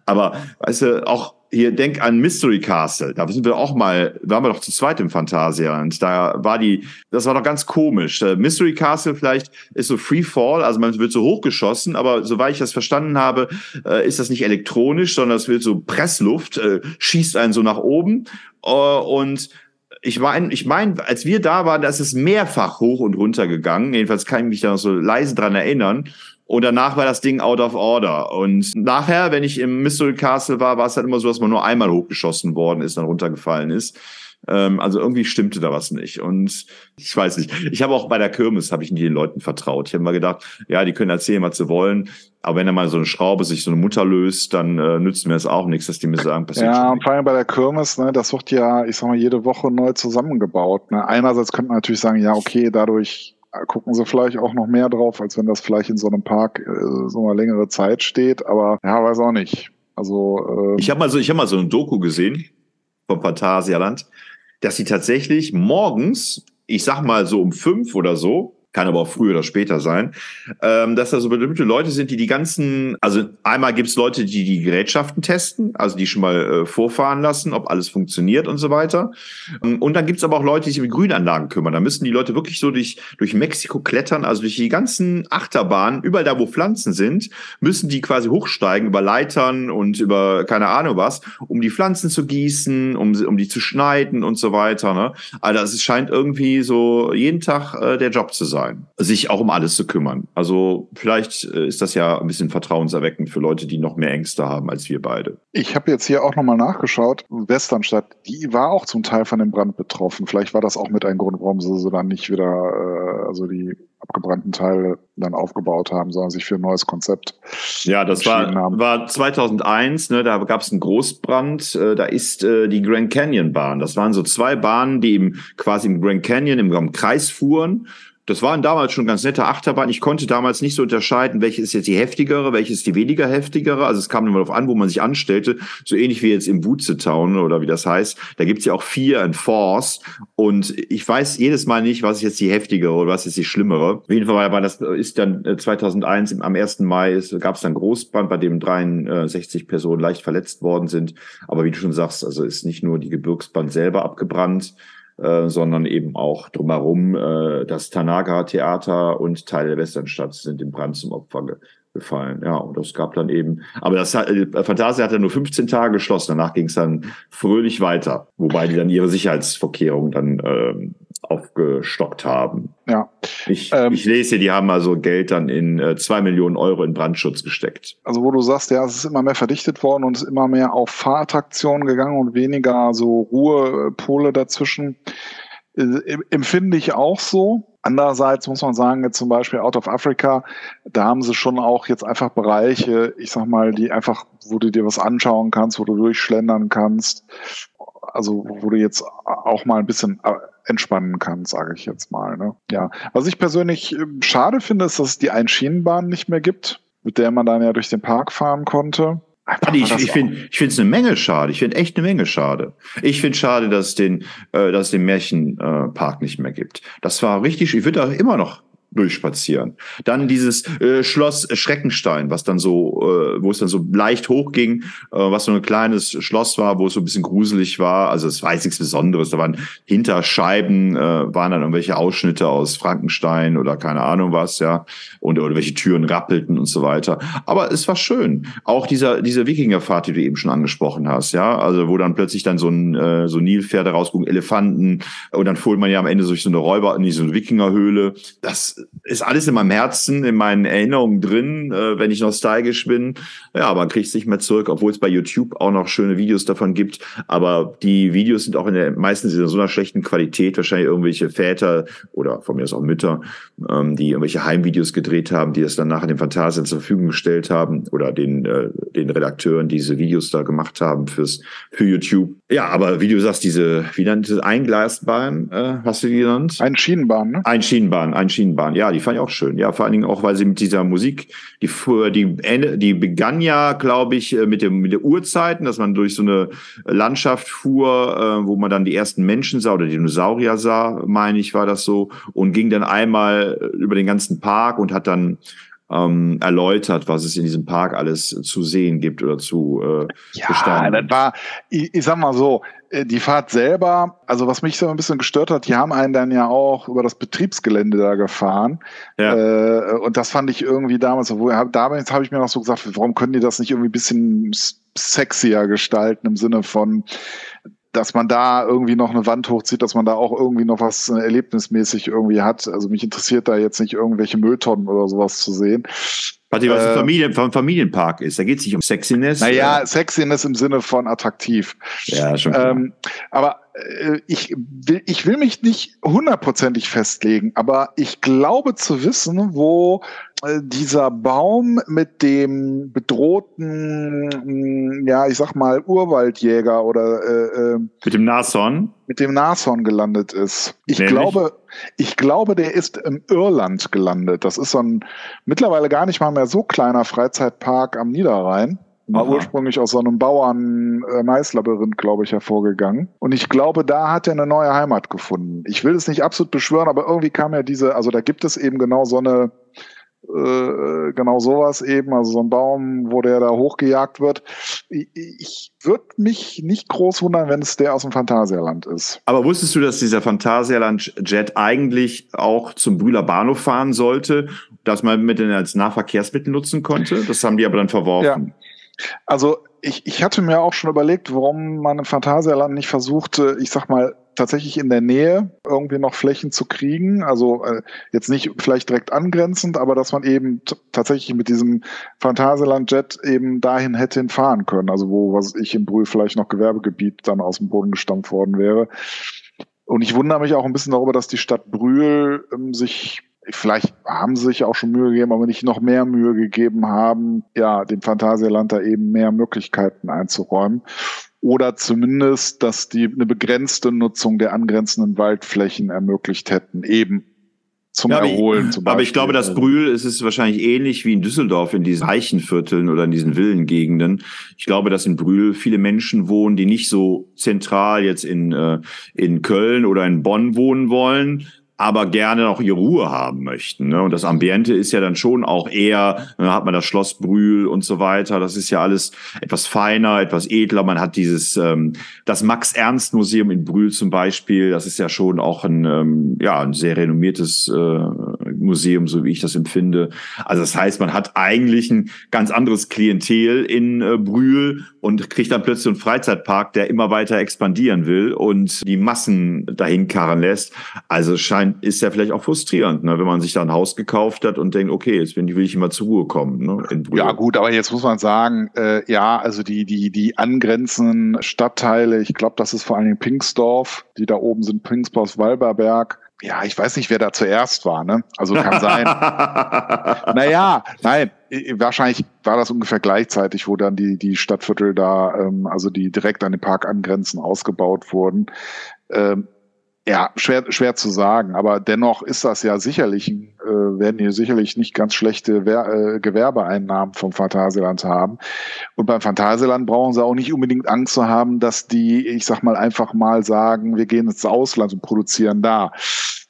Aber weißt du, auch hier denk an Mystery Castle. Da sind wir auch mal, waren wir doch zu zweit im Phantasialand. Da war die, das war doch ganz komisch. Äh, Mystery Castle vielleicht ist so Free Fall, also man wird so hochgeschossen, aber soweit ich das verstanden habe, äh, ist das nicht elektronisch, sondern es wird so Pressluft, äh, schießt einen so nach oben und ich meine, ich mein, als wir da waren, da ist es mehrfach hoch und runter gegangen. Jedenfalls kann ich mich da noch so leise dran erinnern. Und danach war das Ding out of order. Und nachher, wenn ich im Mystery Castle war, war es halt immer so, dass man nur einmal hochgeschossen worden ist, dann runtergefallen ist. Ähm, also irgendwie stimmte da was nicht. Und ich weiß nicht. Ich habe auch bei der Kirmes habe ich nie den Leuten vertraut. Ich habe mal gedacht, ja, die können erzählen, was sie wollen. Aber wenn da mal so eine Schraube sich so eine Mutter löst, dann äh, nützt mir das auch nichts, dass die mir sagen, passiert Ja, und vor allem bei der Kirmes, ne, das wird ja, ich sag mal, jede Woche neu zusammengebaut. Ne? Einerseits könnte man natürlich sagen, ja, okay, dadurch gucken sie vielleicht auch noch mehr drauf, als wenn das vielleicht in so einem Park äh, so eine längere Zeit steht. Aber ja, weiß auch nicht. Also ähm, ich habe mal so, ich habe mal so ein Doku gesehen vom Phantasialand, dass sie tatsächlich morgens, ich sag mal so um fünf oder so, kann aber auch früher oder später sein, ähm, dass da so bestimmte Leute sind, die die ganzen, also einmal gibt's Leute, die die Gerätschaften testen, also die schon mal äh, vorfahren lassen, ob alles funktioniert und so weiter. Ähm, und dann gibt's aber auch Leute, die sich um Grünanlagen kümmern. Da müssen die Leute wirklich so durch, durch Mexiko klettern, also durch die ganzen Achterbahnen, überall da, wo Pflanzen sind, müssen die quasi hochsteigen über Leitern und über keine Ahnung was, um die Pflanzen zu gießen, um, um die zu schneiden und so weiter. Ne? Also es scheint irgendwie so jeden Tag äh, der Job zu sein sein, sich auch um alles zu kümmern. Also vielleicht äh, ist das ja ein bisschen vertrauenserweckend für Leute, die noch mehr Ängste haben als wir beide. Ich habe jetzt hier auch nochmal nachgeschaut. Westernstadt, die war auch zum Teil von dem Brand betroffen. Vielleicht war das auch mit ein Grund, warum sie so dann nicht wieder, äh, also die abgebrannten Teile dann aufgebaut haben, sondern sich für ein neues Konzept. Ja, das war, war 2001, ne, da gab es einen Großbrand, äh, da ist äh, die Grand Canyon Bahn. Das waren so zwei Bahnen, die im, quasi im Grand Canyon im, im Kreis fuhren das waren damals schon ganz nette Achterbahn. Ich konnte damals nicht so unterscheiden, welche ist jetzt die heftigere, welche ist die weniger heftigere. Also es kam immer darauf an, wo man sich anstellte. So ähnlich wie jetzt im Wutzetown oder wie das heißt. Da gibt's ja auch vier and Force. Und ich weiß jedes Mal nicht, was ist jetzt die heftigere oder was ist die schlimmere. Auf jeden Fall war das, ist dann 2001 äh, am 1. Mai gab es dann Großbrand, bei dem 63 Personen leicht verletzt worden sind. Aber wie du schon sagst, also ist nicht nur die Gebirgsbahn selber abgebrannt, äh, sondern eben auch drumherum. Äh, das Tanaga-Theater und Teile der Westernstadt sind im Brand zum Opfer ge gefallen. Ja, und das gab dann eben, aber das hat, äh, Fantasia hat ja nur 15 Tage geschlossen, danach ging es dann fröhlich weiter, wobei die dann ihre Sicherheitsvorkehrungen dann ähm, aufgestockt haben. Ja. Ich, ähm, ich lese die haben also Geld dann in äh, zwei Millionen Euro in Brandschutz gesteckt. Also wo du sagst, ja, es ist immer mehr verdichtet worden und es ist immer mehr auf Fahrattraktionen gegangen und weniger so Ruhepole dazwischen. Äh, empfinde ich auch so. Andererseits muss man sagen, jetzt zum Beispiel Out of Africa, da haben sie schon auch jetzt einfach Bereiche, ich sag mal, die einfach, wo du dir was anschauen kannst, wo du durchschlendern kannst. Also, wo du jetzt auch mal ein bisschen äh, entspannen kann, sage ich jetzt mal. Ne? Ja, was ich persönlich ähm, schade finde, ist, dass es die Einschienenbahn nicht mehr gibt, mit der man dann ja durch den Park fahren konnte. Einfach ich ich finde ich finde es eine Menge schade. Ich finde echt eine Menge schade. Ich finde schade, dass es den, äh, dass es den Märchenpark äh, nicht mehr gibt. Das war richtig. Ich würde da immer noch durchspazieren. Dann dieses äh, Schloss Schreckenstein, was dann so, äh, wo es dann so leicht hochging, äh, was so ein kleines Schloss war, wo es so ein bisschen gruselig war. Also es jetzt nichts Besonderes. Da waren hinter Scheiben äh, waren dann irgendwelche Ausschnitte aus Frankenstein oder keine Ahnung was, ja, und oder welche Türen rappelten und so weiter. Aber es war schön. Auch dieser diese Wikingerfahrt, die du eben schon angesprochen hast, ja, also wo dann plötzlich dann so ein äh, so Nilpferde rausgucken, Elefanten und dann fuhr man ja am Ende durch so eine Räuber, in eine Wikingerhöhle. Das ist alles in meinem Herzen, in meinen Erinnerungen drin, äh, wenn ich nostalgisch bin. Ja, man kriegt es nicht mehr zurück, obwohl es bei YouTube auch noch schöne Videos davon gibt. Aber die Videos sind auch in der, meistens in so einer schlechten Qualität, wahrscheinlich irgendwelche Väter oder von mir aus auch Mütter, ähm, die irgendwelche Heimvideos gedreht haben, die das dann nachher den Phantasien zur Verfügung gestellt haben oder den, äh, den Redakteuren diese Videos da gemacht haben fürs, für YouTube. Ja, aber wie du sagst, diese, wie nennt es, Eingleisbahn, äh, hast du die genannt? Ein Schienenbahn, ne? Ein Schienenbahn, Ja, die fand ich auch schön. Ja, vor allen Dingen auch, weil sie mit dieser Musik, die die die begann ja, glaube ich, äh, mit dem mit der Uhrzeiten, dass man durch so eine Landschaft fuhr, äh, wo man dann die ersten Menschen sah oder Dinosaurier sah, meine ich, war das so, und ging dann einmal über den ganzen Park und hat dann ähm, erläutert, was es in diesem Park alles zu sehen gibt oder zu äh, ja, bestanden. das war, ich, ich sag mal so, die Fahrt selber, also was mich so ein bisschen gestört hat, die haben einen dann ja auch über das Betriebsgelände da gefahren. Ja. Äh, und das fand ich irgendwie damals, obwohl damals habe ich mir noch so gesagt, warum können die das nicht irgendwie ein bisschen sexier gestalten im Sinne von, dass man da irgendwie noch eine Wand hochzieht, dass man da auch irgendwie noch was äh, erlebnismäßig irgendwie hat. Also mich interessiert da jetzt nicht irgendwelche Mülltonnen oder sowas zu sehen. Warte, was äh, Familien, vom Familienpark ist. Da geht es nicht um Sexiness. Naja, oder? Sexiness im Sinne von attraktiv. Ja, schon. Ähm, aber äh, ich, will, ich will mich nicht hundertprozentig festlegen, aber ich glaube zu wissen, wo äh, dieser Baum mit dem bedrohten, mm, ja, ich sag mal, Urwaldjäger oder äh, äh, mit dem Nashorn? Mit dem Nashorn gelandet ist. Ich Nämlich? glaube, ich glaube, der ist im Irland gelandet. Das ist so ein mittlerweile gar nicht mal mehr so kleiner Freizeitpark am Niederrhein. War ursprünglich aus so einem Bauern-Maislabyrinth, glaube ich, hervorgegangen. Und ich glaube, da hat er eine neue Heimat gefunden. Ich will es nicht absolut beschwören, aber irgendwie kam ja diese, also da gibt es eben genau so eine, äh, genau sowas eben, also so ein Baum, wo der da hochgejagt wird. Ich, ich würde mich nicht groß wundern, wenn es der aus dem Phantasialand ist. Aber wusstest du, dass dieser Phantasialand-Jet eigentlich auch zum Brühler Bahnhof fahren sollte, dass man mit den als Nahverkehrsmittel nutzen konnte? Das haben die aber dann verworfen. Ja. Also ich, ich hatte mir auch schon überlegt, warum man im Phantasialand nicht versuchte, ich sag mal, tatsächlich in der Nähe irgendwie noch Flächen zu kriegen. Also äh, jetzt nicht vielleicht direkt angrenzend, aber dass man eben tatsächlich mit diesem Phantasialand-Jet eben dahin hätte hinfahren können. Also wo, was ich in Brühl vielleicht noch Gewerbegebiet dann aus dem Boden gestampft worden wäre. Und ich wundere mich auch ein bisschen darüber, dass die Stadt Brühl ähm, sich vielleicht haben sie sich auch schon Mühe gegeben, aber nicht noch mehr Mühe gegeben haben, ja, dem Phantasialand da eben mehr Möglichkeiten einzuräumen. Oder zumindest, dass die eine begrenzte Nutzung der angrenzenden Waldflächen ermöglicht hätten, eben zum ja, Erholen. Zum aber ich glaube, dass Brühl ist es wahrscheinlich ähnlich wie in Düsseldorf in diesen Reichenvierteln oder in diesen Villengegenden. Ich glaube, dass in Brühl viele Menschen wohnen, die nicht so zentral jetzt in, äh, in Köln oder in Bonn wohnen wollen, aber gerne auch ihre Ruhe haben möchten. Ne? Und das Ambiente ist ja dann schon auch eher, da hat man das Schloss Brühl und so weiter. Das ist ja alles etwas feiner, etwas edler. Man hat dieses, ähm, das Max-Ernst-Museum in Brühl zum Beispiel. Das ist ja schon auch ein, ähm, ja, ein sehr renommiertes äh, Museum, so wie ich das empfinde. Also das heißt, man hat eigentlich ein ganz anderes Klientel in äh, Brühl und kriegt dann plötzlich einen Freizeitpark, der immer weiter expandieren will und die Massen dahin karren lässt. Also scheint, ist ja vielleicht auch frustrierend, ne, wenn man sich da ein Haus gekauft hat und denkt, okay, jetzt will ich immer zur Ruhe kommen. Ne. Ja gut, aber jetzt muss man sagen, äh, ja, also die, die, die angrenzenden Stadtteile, ich glaube, das ist vor allen Dingen Pinksdorf, die da oben sind, Pinksdorf, Walberberg, ja, ich weiß nicht, wer da zuerst war, ne? Also kann sein. (laughs) naja, nein, wahrscheinlich war das ungefähr gleichzeitig, wo dann die, die Stadtviertel da, ähm, also die direkt an den Park angrenzen, ausgebaut wurden. Ähm, ja, schwer, schwer zu sagen, aber dennoch ist das ja sicherlich, äh, werden hier sicherlich nicht ganz schlechte Wer äh, Gewerbeeinnahmen vom Phantasialand haben. Und beim Phantasialand brauchen sie auch nicht unbedingt Angst zu haben, dass die, ich sag mal, einfach mal sagen, wir gehen ins Ausland und produzieren da.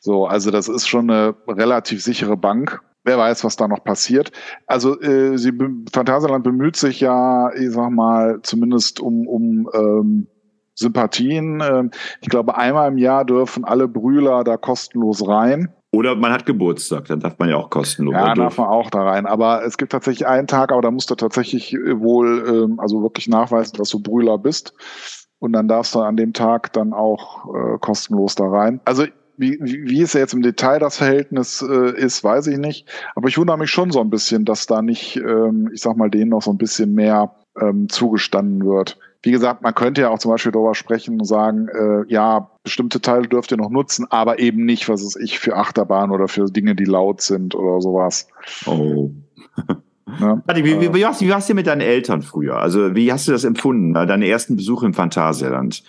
So, also das ist schon eine relativ sichere Bank. Wer weiß, was da noch passiert. Also äh, sie, Phantasialand bemüht sich ja, ich sag mal, zumindest um, um ähm, Sympathien. Ähm, ich glaube, einmal im Jahr dürfen alle Brühler da kostenlos rein. Oder man hat Geburtstag, dann darf man ja auch kostenlos. Ja, darf man auch da rein. Aber es gibt tatsächlich einen Tag, aber da musst du tatsächlich wohl, ähm, also wirklich nachweisen, dass du Brühler bist. Und dann darfst du an dem Tag dann auch äh, kostenlos da rein. Also wie, wie ist ja jetzt im Detail das Verhältnis äh, ist, weiß ich nicht. Aber ich wundere mich schon so ein bisschen, dass da nicht, ähm, ich sag mal, denen noch so ein bisschen mehr ähm, zugestanden wird. Wie gesagt, man könnte ja auch zum Beispiel darüber sprechen und sagen, äh, ja, bestimmte Teile dürft ihr noch nutzen, aber eben nicht, was ist ich, für Achterbahn oder für Dinge, die laut sind oder sowas. Oh. (laughs) Ja, wie, wie, wie, warst, wie warst du mit deinen Eltern früher? Also wie hast du das empfunden, deine ersten Besuche im Phantasialand?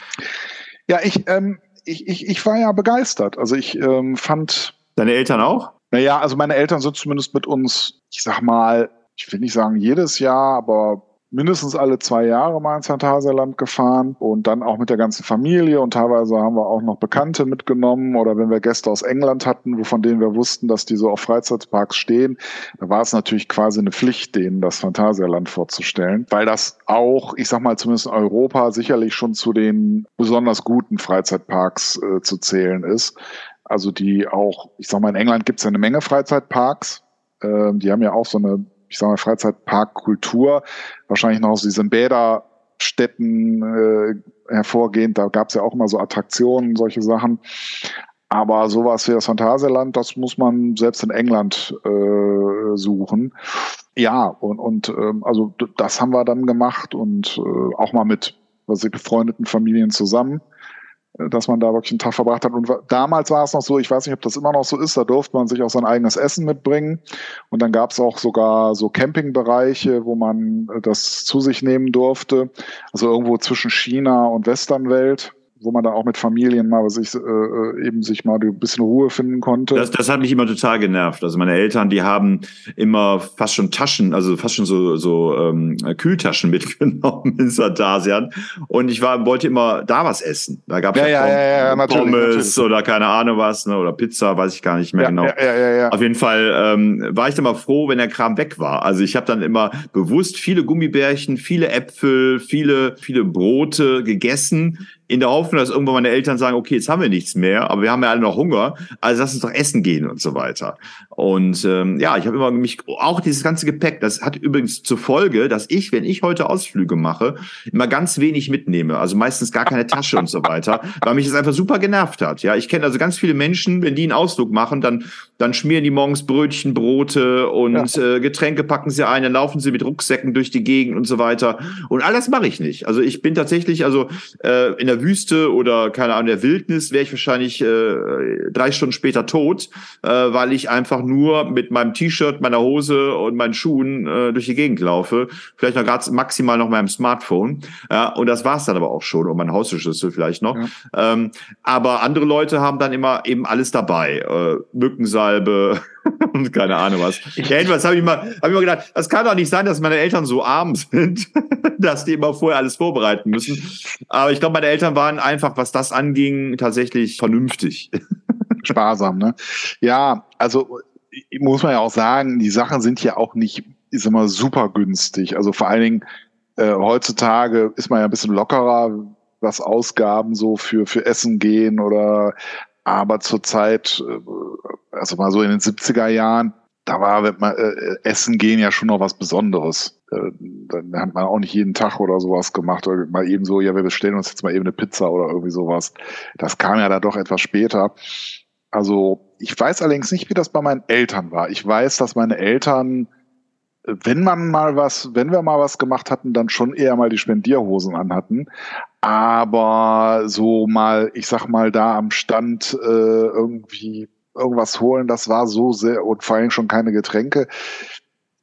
Ja, ich, ähm, ich, ich, ich war ja begeistert. Also ich ähm, fand. Deine Eltern auch? Naja, also meine Eltern sind zumindest mit uns, ich sag mal, ich will nicht sagen jedes Jahr, aber mindestens alle zwei Jahre mal ins Phantasialand gefahren und dann auch mit der ganzen Familie und teilweise haben wir auch noch Bekannte mitgenommen oder wenn wir Gäste aus England hatten, von denen wir wussten, dass die so auf Freizeitparks stehen, da war es natürlich quasi eine Pflicht, denen das Phantasialand vorzustellen, weil das auch, ich sag mal zumindest in Europa sicherlich schon zu den besonders guten Freizeitparks äh, zu zählen ist. Also die auch, ich sag mal, in England gibt es ja eine Menge Freizeitparks. Äh, die haben ja auch so eine ich sage mal, Freizeitparkkultur, wahrscheinlich noch aus diesen Bäderstädten äh, hervorgehend. Da gab es ja auch immer so Attraktionen, solche Sachen. Aber sowas wie das Phantasialand, das muss man selbst in England äh, suchen. Ja, und, und ähm, also das haben wir dann gemacht und äh, auch mal mit was ich, befreundeten Familien zusammen dass man da wirklich einen Tag verbracht hat. Und damals war es noch so, ich weiß nicht, ob das immer noch so ist, da durfte man sich auch sein eigenes Essen mitbringen. Und dann gab es auch sogar so Campingbereiche, wo man das zu sich nehmen durfte. Also irgendwo zwischen China und Westernwelt wo man dann auch mit Familien mal was ich, äh, äh, eben sich mal ein bisschen Ruhe finden konnte. Das, das hat mich immer total genervt. Also meine Eltern, die haben immer fast schon Taschen, also fast schon so, so ähm, Kühltaschen (laughs) mitgenommen ins Phantasian. Und ich war, wollte immer da was essen. Da gab es ja, ja, ja, ja, Pommes natürlich. oder keine Ahnung was, ne, oder Pizza, weiß ich gar nicht mehr genau. Ja, ja, ja, Auf jeden Fall ähm, war ich dann mal froh, wenn der Kram weg war. Also ich habe dann immer bewusst viele Gummibärchen, viele Äpfel, viele, viele Brote gegessen in der Hoffnung, dass irgendwann meine Eltern sagen, okay, jetzt haben wir nichts mehr, aber wir haben ja alle noch Hunger, also lass uns doch essen gehen und so weiter. Und ähm, ja, ich habe immer mich, auch dieses ganze Gepäck, das hat übrigens zur Folge, dass ich, wenn ich heute Ausflüge mache, immer ganz wenig mitnehme, also meistens gar keine Tasche und so weiter, (laughs) weil mich das einfach super genervt hat. Ja, ich kenne also ganz viele Menschen, wenn die einen Ausflug machen, dann, dann schmieren die morgens Brötchen, Brote und ja. äh, Getränke packen sie ein, dann laufen sie mit Rucksäcken durch die Gegend und so weiter. Und all das mache ich nicht. Also ich bin tatsächlich, also äh, in der der Wüste oder keine Ahnung, der Wildnis wäre ich wahrscheinlich äh, drei Stunden später tot, äh, weil ich einfach nur mit meinem T-Shirt, meiner Hose und meinen Schuhen äh, durch die Gegend laufe. Vielleicht noch gerade maximal noch meinem Smartphone. Ja, und das war's dann aber auch schon. Und mein Hausschlüssel vielleicht noch. Ja. Ähm, aber andere Leute haben dann immer eben alles dabei. Äh, Mückensalbe, (laughs) und keine Ahnung was. Etwas habe ich mal, habe ich mal gedacht, das kann doch nicht sein, dass meine Eltern so arm (laughs) sind, dass die immer vorher alles vorbereiten müssen. Aber ich glaube, meine Eltern waren einfach, was das anging, tatsächlich vernünftig. (laughs) Sparsam, ne? Ja, also muss man ja auch sagen, die Sachen sind ja auch nicht, ich sag super günstig. Also vor allen Dingen äh, heutzutage ist man ja ein bisschen lockerer, was Ausgaben so für, für Essen gehen oder aber zurzeit, äh, also mal so in den 70er Jahren, da war man, äh, Essen gehen ja schon noch was Besonderes. Äh, dann hat man auch nicht jeden Tag oder sowas gemacht oder mal eben so, ja, wir bestellen uns jetzt mal eben eine Pizza oder irgendwie sowas. Das kam ja da doch etwas später. Also ich weiß allerdings nicht, wie das bei meinen Eltern war. Ich weiß, dass meine Eltern, wenn man mal was, wenn wir mal was gemacht hatten, dann schon eher mal die Spendierhosen anhatten. Aber so mal, ich sag mal, da am Stand äh, irgendwie irgendwas holen, das war so sehr, und vor allem schon keine Getränke.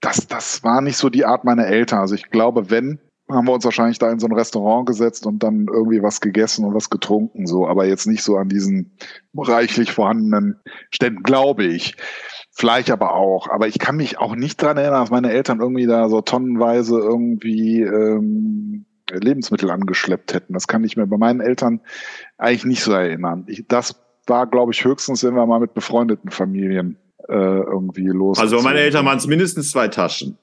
Das, das war nicht so die Art meiner Eltern. Also ich glaube, wenn, haben wir uns wahrscheinlich da in so ein Restaurant gesetzt und dann irgendwie was gegessen und was getrunken, so, aber jetzt nicht so an diesen reichlich vorhandenen Ständen, glaube ich. Vielleicht aber auch. Aber ich kann mich auch nicht dran erinnern, dass meine Eltern irgendwie da so tonnenweise irgendwie ähm, Lebensmittel angeschleppt hätten. Das kann ich mir bei meinen Eltern eigentlich nicht so erinnern. Ich, das war, glaube ich, höchstens, wenn wir mal mit befreundeten Familien äh, irgendwie los. Also meine Eltern waren es mindestens zwei Taschen.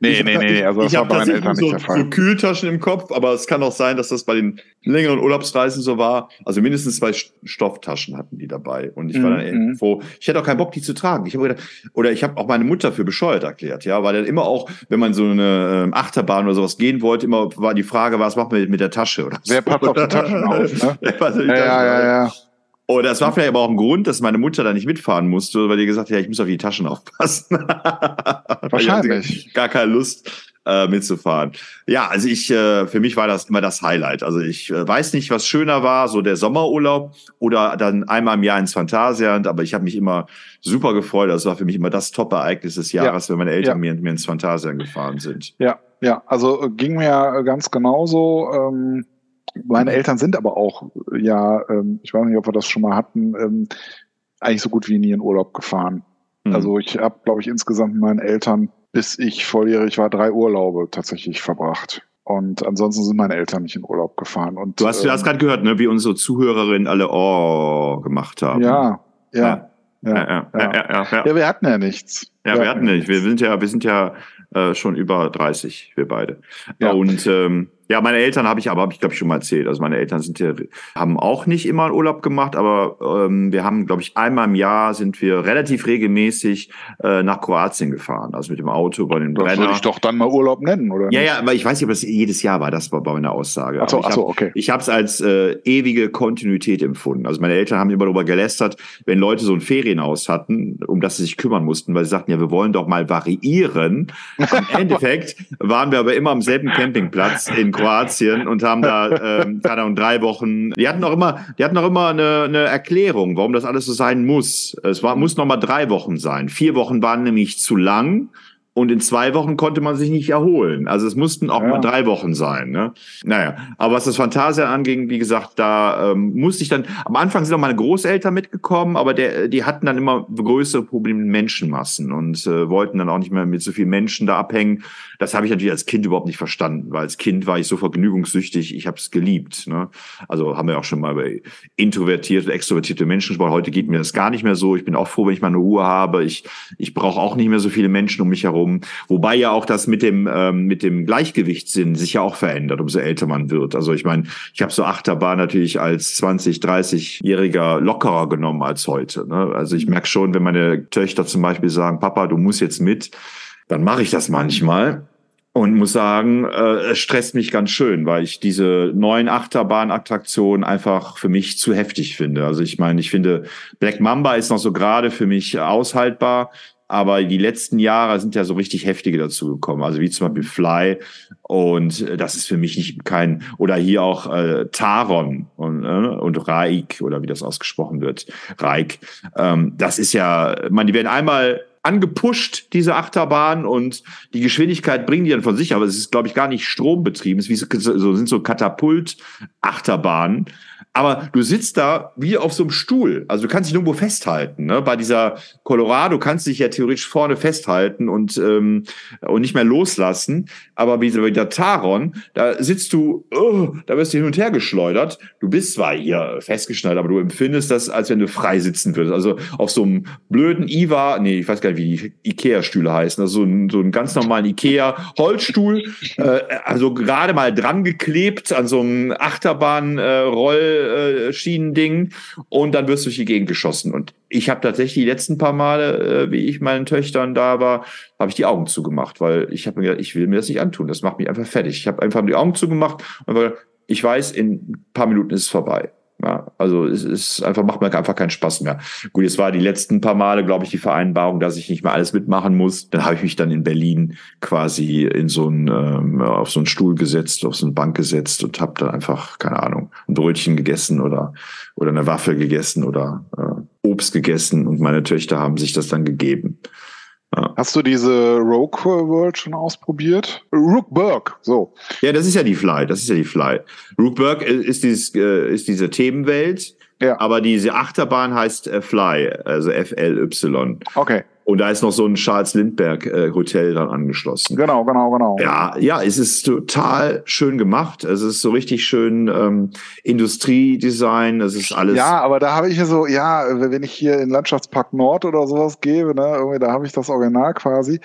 Nee, ich, nee, nee, also das ich war bei meinen Eltern so, nicht der Fall. so Kühltaschen im Kopf, aber es kann auch sein, dass das bei den längeren Urlaubsreisen so war. Also mindestens zwei Stofftaschen hatten die dabei. Und ich war dann mhm. froh. Ich hätte auch keinen Bock, die zu tragen. Ich gedacht, oder ich habe auch meine Mutter für bescheuert erklärt, ja, weil dann immer auch, wenn man so eine ähm, Achterbahn oder sowas gehen wollte, immer war die Frage, was macht man mit der Tasche oder Wer so. passt auf die Taschen auf? Ne? (laughs) ja, ja, ja, ja. Und das war vielleicht aber auch ein Grund, dass meine Mutter da nicht mitfahren musste, weil die gesagt hat, ja, ich muss auf die Taschen aufpassen. (laughs) Wahrscheinlich. Gar keine Lust äh, mitzufahren. Ja, also ich, äh, für mich war das immer das Highlight. Also ich äh, weiß nicht, was schöner war, so der Sommerurlaub oder dann einmal im Jahr ins Phantasialand, aber ich habe mich immer super gefreut. Das war für mich immer das Top-Ereignis des Jahres, ja. wenn meine Eltern ja. mir, mir ins Phantasialand gefahren sind. Ja, ja, also ging mir ganz genauso. Ähm, meine Eltern sind aber auch, ja, ähm, ich weiß nicht, ob wir das schon mal hatten, ähm, eigentlich so gut wie nie in Urlaub gefahren. Mhm. Also ich habe, glaube ich, insgesamt mit meinen Eltern bis ich volljährig war, drei Urlaube tatsächlich verbracht. Und ansonsten sind meine Eltern nicht in Urlaub gefahren. Und, du hast, ähm, du hast gerade gehört, ne, wie unsere Zuhörerinnen alle Oh gemacht haben. Ja, ja. Ja, ja, ja, ja, ja, ja. ja wir hatten ja nichts. Ja, wir, wir hatten nicht. Wir sind ja, wir sind ja äh, schon über 30, wir beide. Ja. Und ähm, ja, meine Eltern habe ich aber, habe ich glaube ich schon mal erzählt. Also meine Eltern sind ja, haben auch nicht immer einen Urlaub gemacht, aber ähm, wir haben, glaube ich, einmal im Jahr sind wir relativ regelmäßig äh, nach Kroatien gefahren. Also mit dem Auto über den das Brenner. Das würde ich doch dann mal Urlaub nennen, oder? Ja, nicht? ja, aber ich weiß nicht, ob das jedes Jahr war. Das war bei meiner Aussage. Ach so, ach so okay. Ich habe es als äh, ewige Kontinuität empfunden. Also meine Eltern haben immer darüber gelästert, wenn Leute so ein Ferienhaus hatten, um das sie sich kümmern mussten, weil sie sagten, ja, wir wollen doch mal variieren. Im (laughs) Endeffekt waren wir aber immer am selben Campingplatz in Kroatien und haben da ähm, (laughs) keine Ahnung, drei Wochen. Die hatten auch immer, die hatten auch immer eine, eine Erklärung, warum das alles so sein muss. Es war, muss noch mal drei Wochen sein. Vier Wochen waren nämlich zu lang und in zwei Wochen konnte man sich nicht erholen. Also es mussten auch ja. mal drei Wochen sein. Ne? Naja, aber was das Phantasia anging, wie gesagt, da ähm, musste ich dann, am Anfang sind auch meine Großeltern mitgekommen, aber der, die hatten dann immer größere Probleme mit Menschenmassen und äh, wollten dann auch nicht mehr mit so vielen Menschen da abhängen. Das habe ich natürlich als Kind überhaupt nicht verstanden, weil als Kind war ich so vergnügungssüchtig, ich habe es geliebt. Ne? Also haben wir auch schon mal über introvertierte, extrovertierte Menschen gesprochen. Heute geht mir das gar nicht mehr so. Ich bin auch froh, wenn ich mal eine Ruhe habe. Ich, ich brauche auch nicht mehr so viele Menschen um mich herum herum. Wobei ja auch das mit dem, ähm, mit dem Gleichgewichtssinn sich ja auch verändert, umso älter man wird. Also ich meine, ich habe so Achterbahn natürlich als 20, 30-Jähriger lockerer genommen als heute. Ne? Also ich merke schon, wenn meine Töchter zum Beispiel sagen, Papa, du musst jetzt mit, dann mache ich das manchmal. Und muss sagen, äh, es stresst mich ganz schön, weil ich diese neuen Achterbahn-Attraktionen einfach für mich zu heftig finde. Also ich meine, ich finde, Black Mamba ist noch so gerade für mich aushaltbar aber die letzten Jahre sind ja so richtig heftige dazu gekommen, also wie zum Beispiel Fly und äh, das ist für mich nicht kein oder hier auch äh, Taron und, äh, und Raik oder wie das ausgesprochen wird, Raik. Ähm, das ist ja, man, die werden einmal angepusht, diese Achterbahn, und die Geschwindigkeit bringen die dann von sich, aber es ist, glaube ich, gar nicht strombetrieben. Es sind so Katapult-Achterbahnen. Aber du sitzt da wie auf so einem Stuhl. Also du kannst dich nirgendwo festhalten. Ne? Bei dieser Colorado kannst du dich ja theoretisch vorne festhalten und, ähm, und nicht mehr loslassen. Aber bei der Taron, da sitzt du, oh, da wirst du hin und her geschleudert. Du bist zwar hier festgeschnallt, aber du empfindest das, als wenn du frei sitzen würdest. Also auf so einem blöden Iva, nee, ich weiß gar nicht, wie die Ikea-Stühle heißen. Also so ein, so einen ganz normalen Ikea-Holzstuhl, äh, also gerade mal dran geklebt an so einem Achterbahn-Roll. Äh, äh, und dann wirst du durch die Gegend geschossen. Und ich habe tatsächlich die letzten paar Male, äh, wie ich meinen Töchtern da war, habe ich die Augen zugemacht, weil ich habe mir gedacht, ich will mir das nicht antun. Das macht mich einfach fertig. Ich habe einfach die Augen zugemacht und ich weiß, in ein paar Minuten ist es vorbei. Ja, also es ist einfach, macht mir einfach keinen Spaß mehr. Gut, es war die letzten paar Male, glaube ich, die Vereinbarung, dass ich nicht mehr alles mitmachen muss. Dann habe ich mich dann in Berlin quasi in so einen, ähm, auf so einen Stuhl gesetzt, auf so eine Bank gesetzt und habe dann einfach, keine Ahnung, ein Brötchen gegessen oder, oder eine Waffe gegessen oder äh, Obst gegessen und meine Töchter haben sich das dann gegeben. Hast du diese Rogue World schon ausprobiert? Rookburg, so. Ja, das ist ja die Fly, das ist ja die Fly. Rookburg ist, dieses, äh, ist diese Themenwelt, ja. aber diese Achterbahn heißt äh, Fly, also F-L-Y. Okay. Und da ist noch so ein Charles Lindbergh äh, Hotel dann angeschlossen. Genau, genau, genau. Ja, ja, es ist total schön gemacht. Es ist so richtig schön ähm, Industriedesign. Es ist alles. Ja, aber da habe ich ja so, ja, wenn ich hier in Landschaftspark Nord oder sowas gebe, ne, irgendwie, da habe ich das Original quasi.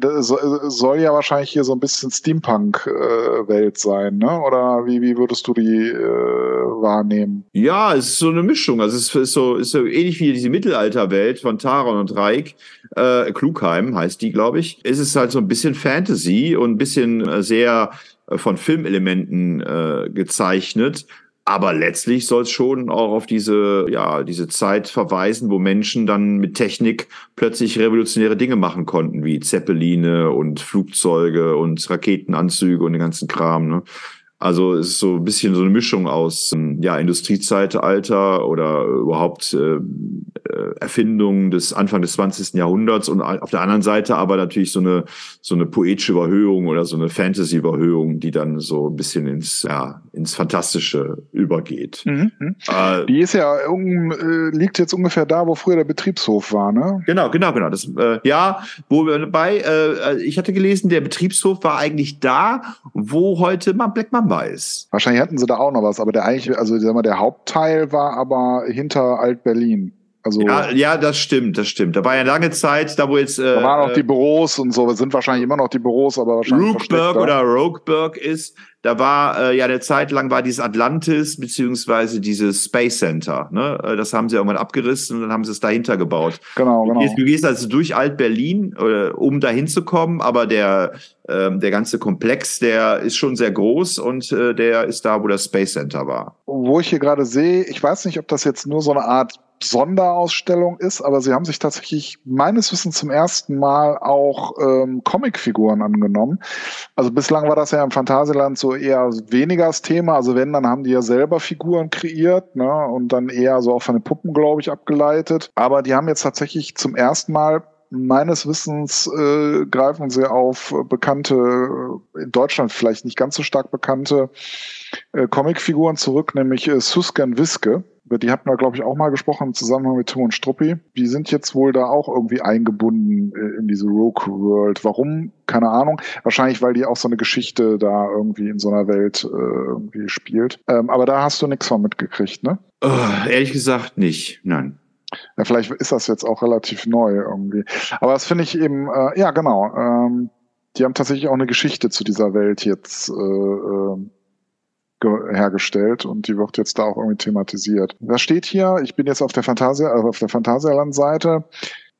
Das soll ja wahrscheinlich hier so ein bisschen Steampunk-Welt äh, sein, ne? Oder wie, wie würdest du die äh, wahrnehmen? Ja, es ist so eine Mischung. Also es ist so, ist so ähnlich wie diese Mittelalterwelt von Taron und Reich äh, Klugheim heißt die, glaube ich. Es ist halt so ein bisschen Fantasy und ein bisschen äh, sehr äh, von Filmelementen äh, gezeichnet. Aber letztlich soll es schon auch auf diese, ja, diese Zeit verweisen, wo Menschen dann mit Technik plötzlich revolutionäre Dinge machen konnten, wie Zeppeline und Flugzeuge und Raketenanzüge und den ganzen Kram. Ne? Also es ist so ein bisschen so eine Mischung aus ähm, ja, Industriezeitalter oder überhaupt äh, äh Erfindungen des Anfang des 20. Jahrhunderts und auf der anderen Seite aber natürlich so eine so eine poetische Überhöhung oder so eine Fantasy-Überhöhung, die dann so ein bisschen ins ja ins Fantastische übergeht. Mhm. mhm. Äh, die ist ja um, äh, liegt jetzt ungefähr da, wo früher der Betriebshof war, ne? Genau, genau, genau. Das äh, ja, wo wir dabei. Äh, ich hatte gelesen, der Betriebshof war eigentlich da, wo heute Black Mamba Ist. Wahrscheinlich hatten sie da auch noch was, aber der eigentlich, also sag mal, der Hauptteil war aber hinter Alt-Berlin. Also, ja, ja, das stimmt, das stimmt. Da war ja lange Zeit, da wo jetzt. Äh, da waren auch die Büros und so, sind wahrscheinlich immer noch die Büros, aber wahrscheinlich. Rookburg oder Rogueburg ist, da war äh, ja eine Zeit lang war dieses Atlantis beziehungsweise dieses Space Center. Ne? Äh, das haben sie irgendwann abgerissen und dann haben sie es dahinter gebaut. Genau, genau. Du gehst also durch Alt-Berlin, äh, um dahin zu kommen, aber der, äh, der ganze Komplex, der ist schon sehr groß und äh, der ist da, wo das Space Center war. Wo ich hier gerade sehe, ich weiß nicht, ob das jetzt nur so eine Art Sonderausstellung ist, aber sie haben sich tatsächlich meines Wissens zum ersten Mal auch ähm, Comicfiguren angenommen. Also bislang war das ja im Phantasialand so eher weniger das Thema. Also wenn, dann haben die ja selber Figuren kreiert ne, und dann eher so auch von den Puppen, glaube ich, abgeleitet. Aber die haben jetzt tatsächlich zum ersten Mal meines Wissens äh, greifen sie auf bekannte, in Deutschland vielleicht nicht ganz so stark bekannte äh, Comicfiguren zurück, nämlich äh, Suskan Wiske über die hatten wir, glaube ich, auch mal gesprochen im Zusammenhang mit Tim und Struppi. Die sind jetzt wohl da auch irgendwie eingebunden äh, in diese Rogue World. Warum? Keine Ahnung. Wahrscheinlich, weil die auch so eine Geschichte da irgendwie in so einer Welt äh, irgendwie spielt. Ähm, aber da hast du nichts von mitgekriegt, ne? Oh, ehrlich gesagt nicht. Nein. Ja, vielleicht ist das jetzt auch relativ neu irgendwie. Aber das finde ich eben, äh, ja, genau. Ähm, die haben tatsächlich auch eine Geschichte zu dieser Welt jetzt äh, äh, hergestellt und die wird jetzt da auch irgendwie thematisiert. Was steht hier? Ich bin jetzt auf der Fantasia, also auf der Phantasialand-Seite.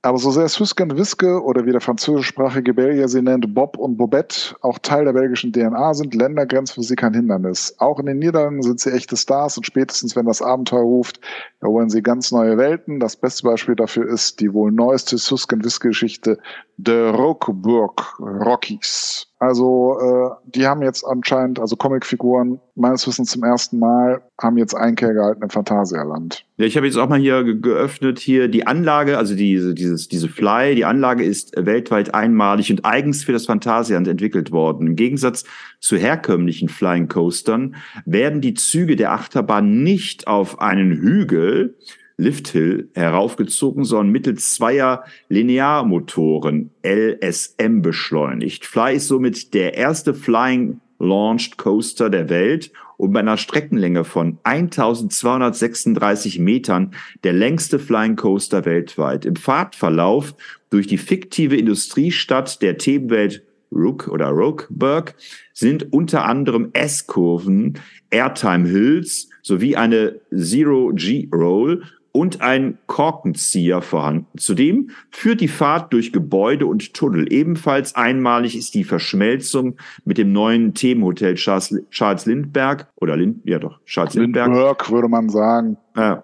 Aber so sehr Süsken Wiske oder wie der französischsprachige Belgier sie nennt, Bob und Bobette auch Teil der belgischen DNA sind, Ländergrenzen für sie kein Hindernis. Auch in den Niederlanden sind sie echte Stars und spätestens, wenn das Abenteuer ruft, erobern sie ganz neue Welten. Das beste Beispiel dafür ist die wohl neueste Süsken Wiske Geschichte The Roqueburg Rockies. Also äh, die haben jetzt anscheinend, also Comicfiguren meines Wissens zum ersten Mal, haben jetzt Einkehr gehalten im Phantasialand. Ja, ich habe jetzt auch mal hier ge geöffnet, hier die Anlage, also diese, dieses, diese Fly, die Anlage ist weltweit einmalig und eigens für das Phantasialand entwickelt worden. Im Gegensatz zu herkömmlichen Flying Coastern werden die Züge der Achterbahn nicht auf einen Hügel, Lifthill heraufgezogen, sondern mittels zweier Linearmotoren LSM beschleunigt. Fly ist somit der erste Flying Launched Coaster der Welt und bei einer Streckenlänge von 1236 Metern der längste Flying Coaster weltweit. Im Fahrtverlauf durch die fiktive Industriestadt der Themenwelt Rook oder Rookburg sind unter anderem S-Kurven, Airtime Hills sowie eine Zero-G-Roll und ein Korkenzieher vorhanden. Zudem führt die Fahrt durch Gebäude und Tunnel. Ebenfalls einmalig ist die Verschmelzung mit dem neuen Themenhotel Charles, Charles Lindbergh oder Lind, ja doch, Charles Lindbergh. Lindbergh würde man sagen. Äh,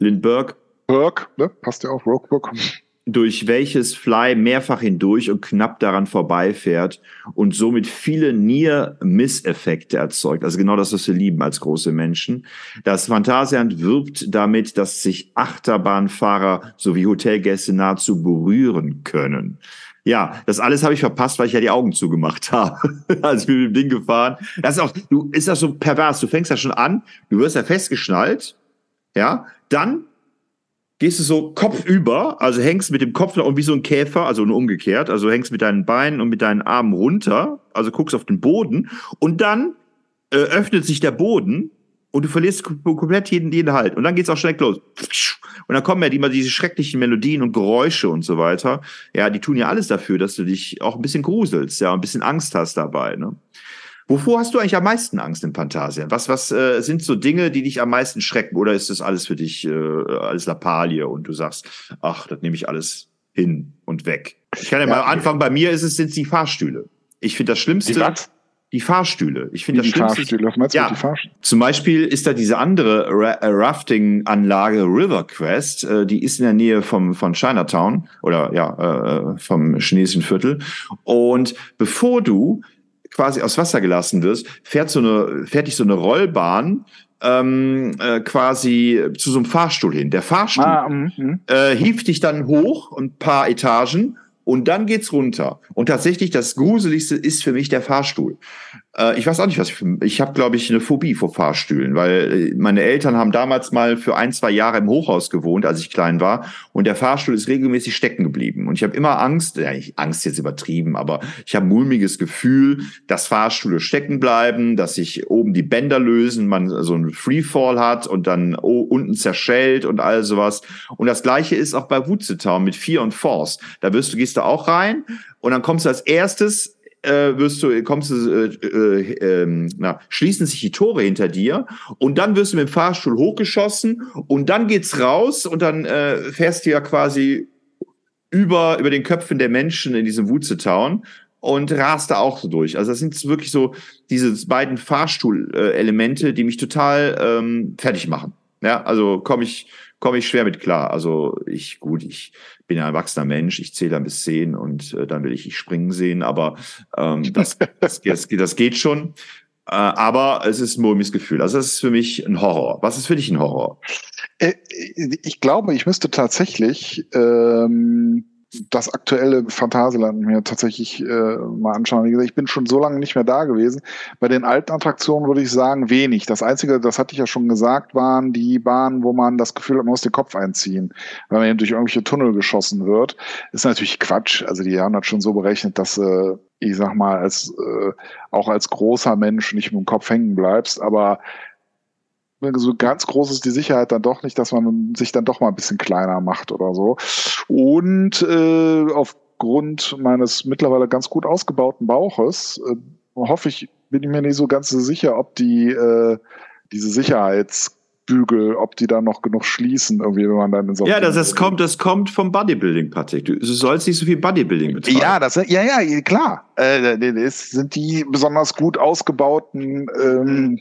Lindbergh. Burg, ne? Passt ja auch, Rogueburg durch welches Fly mehrfach hindurch und knapp daran vorbeifährt und somit viele Near-Miss-Effekte erzeugt. Also genau das, was wir lieben als große Menschen. Das Phantasialand wirbt damit, dass sich Achterbahnfahrer sowie Hotelgäste nahezu berühren können. Ja, das alles habe ich verpasst, weil ich ja die Augen zugemacht (laughs) habe. ich bin mit dem Ding gefahren. Das ist auch, du, ist das so pervers. Du fängst ja schon an, du wirst ja festgeschnallt. Ja, dann gehst du so kopfüber, also hängst mit dem Kopf und wie so ein Käfer, also nur umgekehrt, also hängst mit deinen Beinen und mit deinen Armen runter, also guckst auf den Boden und dann äh, öffnet sich der Boden und du verlierst komplett jeden, jeden Halt. Und dann geht's auch schnell los. Und dann kommen ja immer diese schrecklichen Melodien und Geräusche und so weiter. Ja, die tun ja alles dafür, dass du dich auch ein bisschen gruselst, ja, ein bisschen Angst hast dabei. Ne? Wovor hast du eigentlich am meisten Angst in Phantasien? Was, was äh, sind so Dinge, die dich am meisten schrecken? Oder ist das alles für dich äh, alles Lappalie und du sagst, ach, das nehme ich alles hin und weg? Ich kann ja, ja mal anfangen. Bei mir ist es sind die Fahrstühle. Ich finde das Schlimmste. die Fahrstühle. Ich finde das die Schlimmste. Fahrstühle. Was meinst du Ja. die Fahrstühle? Zum Beispiel ist da diese andere Ra äh, Rafting-Anlage River Quest, äh, die ist in der Nähe vom, von Chinatown oder ja, äh, vom chinesischen Viertel. Und bevor du quasi aus Wasser gelassen wirst, fährt so eine, fährt dich so eine Rollbahn ähm, äh, quasi zu so einem Fahrstuhl hin. Der Fahrstuhl Ah, mhm, mhm. äh, hieft dich dann hoch ein paar Etagen und dann geht's runter. Und tatsächlich das Gruseligste ist für mich der Fahrstuhl. Äh, ich weiß auch nicht, was ich ich habe, glaube ich, eine Phobie vor Fahrstühlen, weil äh, meine Eltern haben damals mal für ein, zwei Jahre im Hochhaus gewohnt, als ich klein war. Und der Fahrstuhl ist regelmäßig stecken geblieben. Und ich habe immer Angst, ja, nicht Angst jetzt übertrieben, aber ich habe mulmiges Gefühl, dass Fahrstühle stecken bleiben, dass sich oben die Bänder lösen, man so einen Freefall hat und dann oh, unten zerschellt und all sowas. Und das gleiche ist auch bei Wutzetown mit Fear und Force. Da wirst du, gehst du auch rein und dann kommst du als erstes äh, wirst du, kommst du, äh, äh, ähm, na, schließen sich die Tore hinter dir und dann wirst du mit dem Fahrstuhl hochgeschossen und dann geht's raus und dann äh, fährst du ja quasi über, über den Köpfen der Menschen in diesem Wutzetown und rast da auch so durch. Also das sind wirklich so diese beiden Fahrstuhlelemente, die mich total ähm, fertig machen. Ja, also komme ich, komme ich schwer mit klar. Also ich, gut, ich bin ein erwachsener Mensch, ich zähle dann bis zehn und äh, dann will ich ich springen sehen, aber ähm, (laughs) das, das, das, das geht schon. Äh, aber es ist ein mulmiges Gefühl. Also das ist für mich ein Horror. Was ist für dich ein Horror? Äh, Ich glaube, ich müsste tatsächlich ähm, das aktuelle Phantasialand mir tatsächlich äh, mal anschauen. Wie gesagt, ich bin schon so lange nicht mehr da gewesen. Bei den alten Attraktionen würde ich sagen, wenig. Das Einzige, das hatte ich ja schon gesagt, waren die Bahnen, wo man das Gefühl hat, man muss den Kopf einziehen, weil man eben durch irgendwelche Tunnel geschossen wird. Ist natürlich Quatsch. Also die haben das schon so berechnet, dass äh, ich sag mal, als äh, auch als großer Mensch nicht mit dem Kopf hängen bleibst, aber so ganz groß ist die Sicherheit dann doch nicht, dass man sich dann doch mal ein bisschen kleiner macht oder so. Und äh, aufgrund meines mittlerweile ganz gut ausgebauten Bauches äh, hoffe ich, bin ich mir nicht so ganz so sicher, ob die äh, diese Sicherheitsbügel, ob die da noch genug schließen, irgendwie, wenn man dann in so Ja, das, das kommt, das kommt vom Bodybuilding, Patrick. Du, sollst nicht so viel Bodybuilding betreiben. Ja, das, ja, ja, klar. Äh, das sind die besonders gut ausgebauten ähm,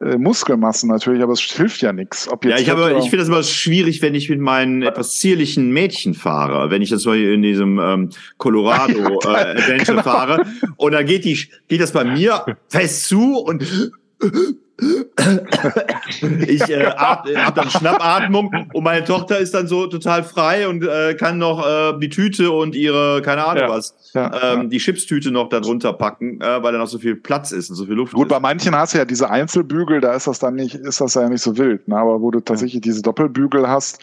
äh, Muskelmassen natürlich, aber es hilft ja nichts. Ja, ich, habe, ich finde das immer schwierig, wenn ich mit meinen etwas zierlichen Mädchen fahre, wenn ich das mal in diesem ähm, Colorado (laughs) äh, Adventure genau. fahre und dann geht die geht das bei mir (laughs) fest zu und ich äh, hab, hab dann Schnappatmung und meine Tochter ist dann so total frei und äh, kann noch äh, die Tüte und ihre, keine Ahnung ja, was, ja, ähm, ja. die Chipstüte noch da drunter packen, äh, weil da noch so viel Platz ist und so viel Luft Gut, ist. bei manchen hast du ja diese Einzelbügel, da ist das dann nicht, ist das ja nicht so wild, ne? aber wo du tatsächlich diese Doppelbügel hast,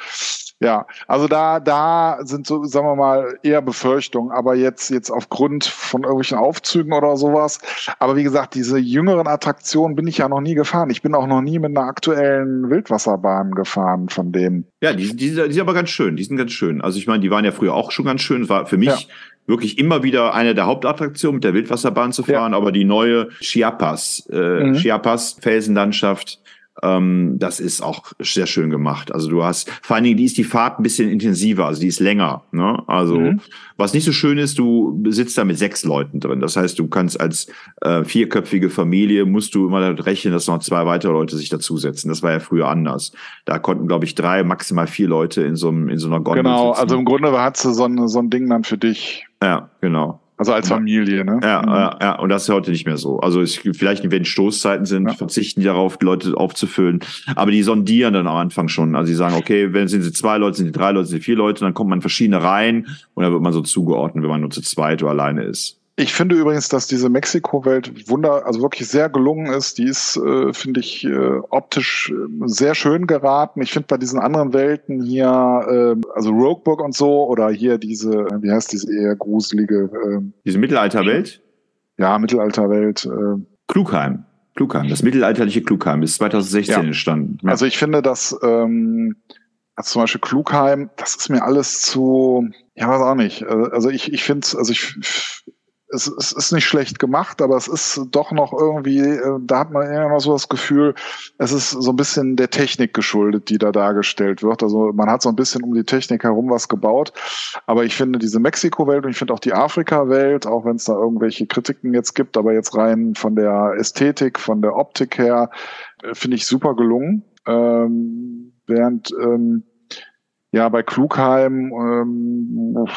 ja, also da, da sind so, sagen wir mal, eher Befürchtungen, aber jetzt, jetzt aufgrund von irgendwelchen Aufzügen oder sowas. Aber wie gesagt, diese jüngeren Attraktionen bin ich ja noch nie gefahren. Ich bin auch noch nie mit einer aktuellen Wildwasserbahn gefahren von denen. Ja, die, die, die sind aber ganz schön. Die sind ganz schön. Also ich meine, die waren ja früher auch schon ganz schön. Es war für mich ja. wirklich immer wieder eine der Hauptattraktionen, mit der Wildwasserbahn zu fahren. Ja. Aber die neue Chiapas, äh, mhm. Chiapas Felsenlandschaft, ähm, das ist auch sehr schön gemacht. Also du hast, vor allen Dingen, die ist die Fahrt ein bisschen intensiver, also die ist länger. Ne? Also mhm. was nicht so schön ist, du sitzt da mit sechs Leuten drin. Das heißt, du kannst als äh, vierköpfige Familie, musst du immer damit rechnen, dass noch zwei weitere Leute sich dazusetzen. Das war ja früher anders. Da konnten, glaube ich, drei, maximal vier Leute in so, einem, in so einer Gondel Genau, sitzen. also im Grunde hat du so ein, so ein Ding dann für dich. Ja, genau. Also als Familie, ne? Ja, mhm. ja, ja, und das ist heute nicht mehr so. Also es, vielleicht, wenn Stoßzeiten sind, ja. verzichten die darauf, Leute aufzufüllen. Aber die sondieren dann am Anfang schon. Also sie sagen, okay, wenn sind sie zwei Leute, sind sie drei Leute, sind sie vier Leute, dann kommt man in verschiedene Reihen und dann wird man so zugeordnet, wenn man nur zu zweit oder alleine ist. Ich finde übrigens, dass diese Mexiko-Welt wunder, also wirklich sehr gelungen ist. Die ist, äh, finde ich, äh, optisch äh, sehr schön geraten. Ich finde bei diesen anderen Welten hier, äh, also Rogueburg und so, oder hier diese, wie heißt diese eher gruselige? Äh, diese Mittelalterwelt? Ja, Mittelalterwelt. Äh, Klugheim. Klugheim, das mittelalterliche Klugheim ist 2016 ja. entstanden. Ja. Also ich finde, dass ähm, also zum Beispiel Klugheim, das ist mir alles zu, ja, weiß auch nicht. Also ich, ich finde also ich es, es ist nicht schlecht gemacht, aber es ist doch noch irgendwie, äh, da hat man immer so das Gefühl, es ist so ein bisschen der Technik geschuldet, die da dargestellt wird. Also man hat so ein bisschen um die Technik herum was gebaut. Aber ich finde diese Mexiko-Welt und ich finde auch die Afrika-Welt, auch wenn es da irgendwelche Kritiken jetzt gibt, aber jetzt rein von der Ästhetik, von der Optik her, äh, finde ich super gelungen. Ähm, während ähm, ja bei Klugheim, ähm,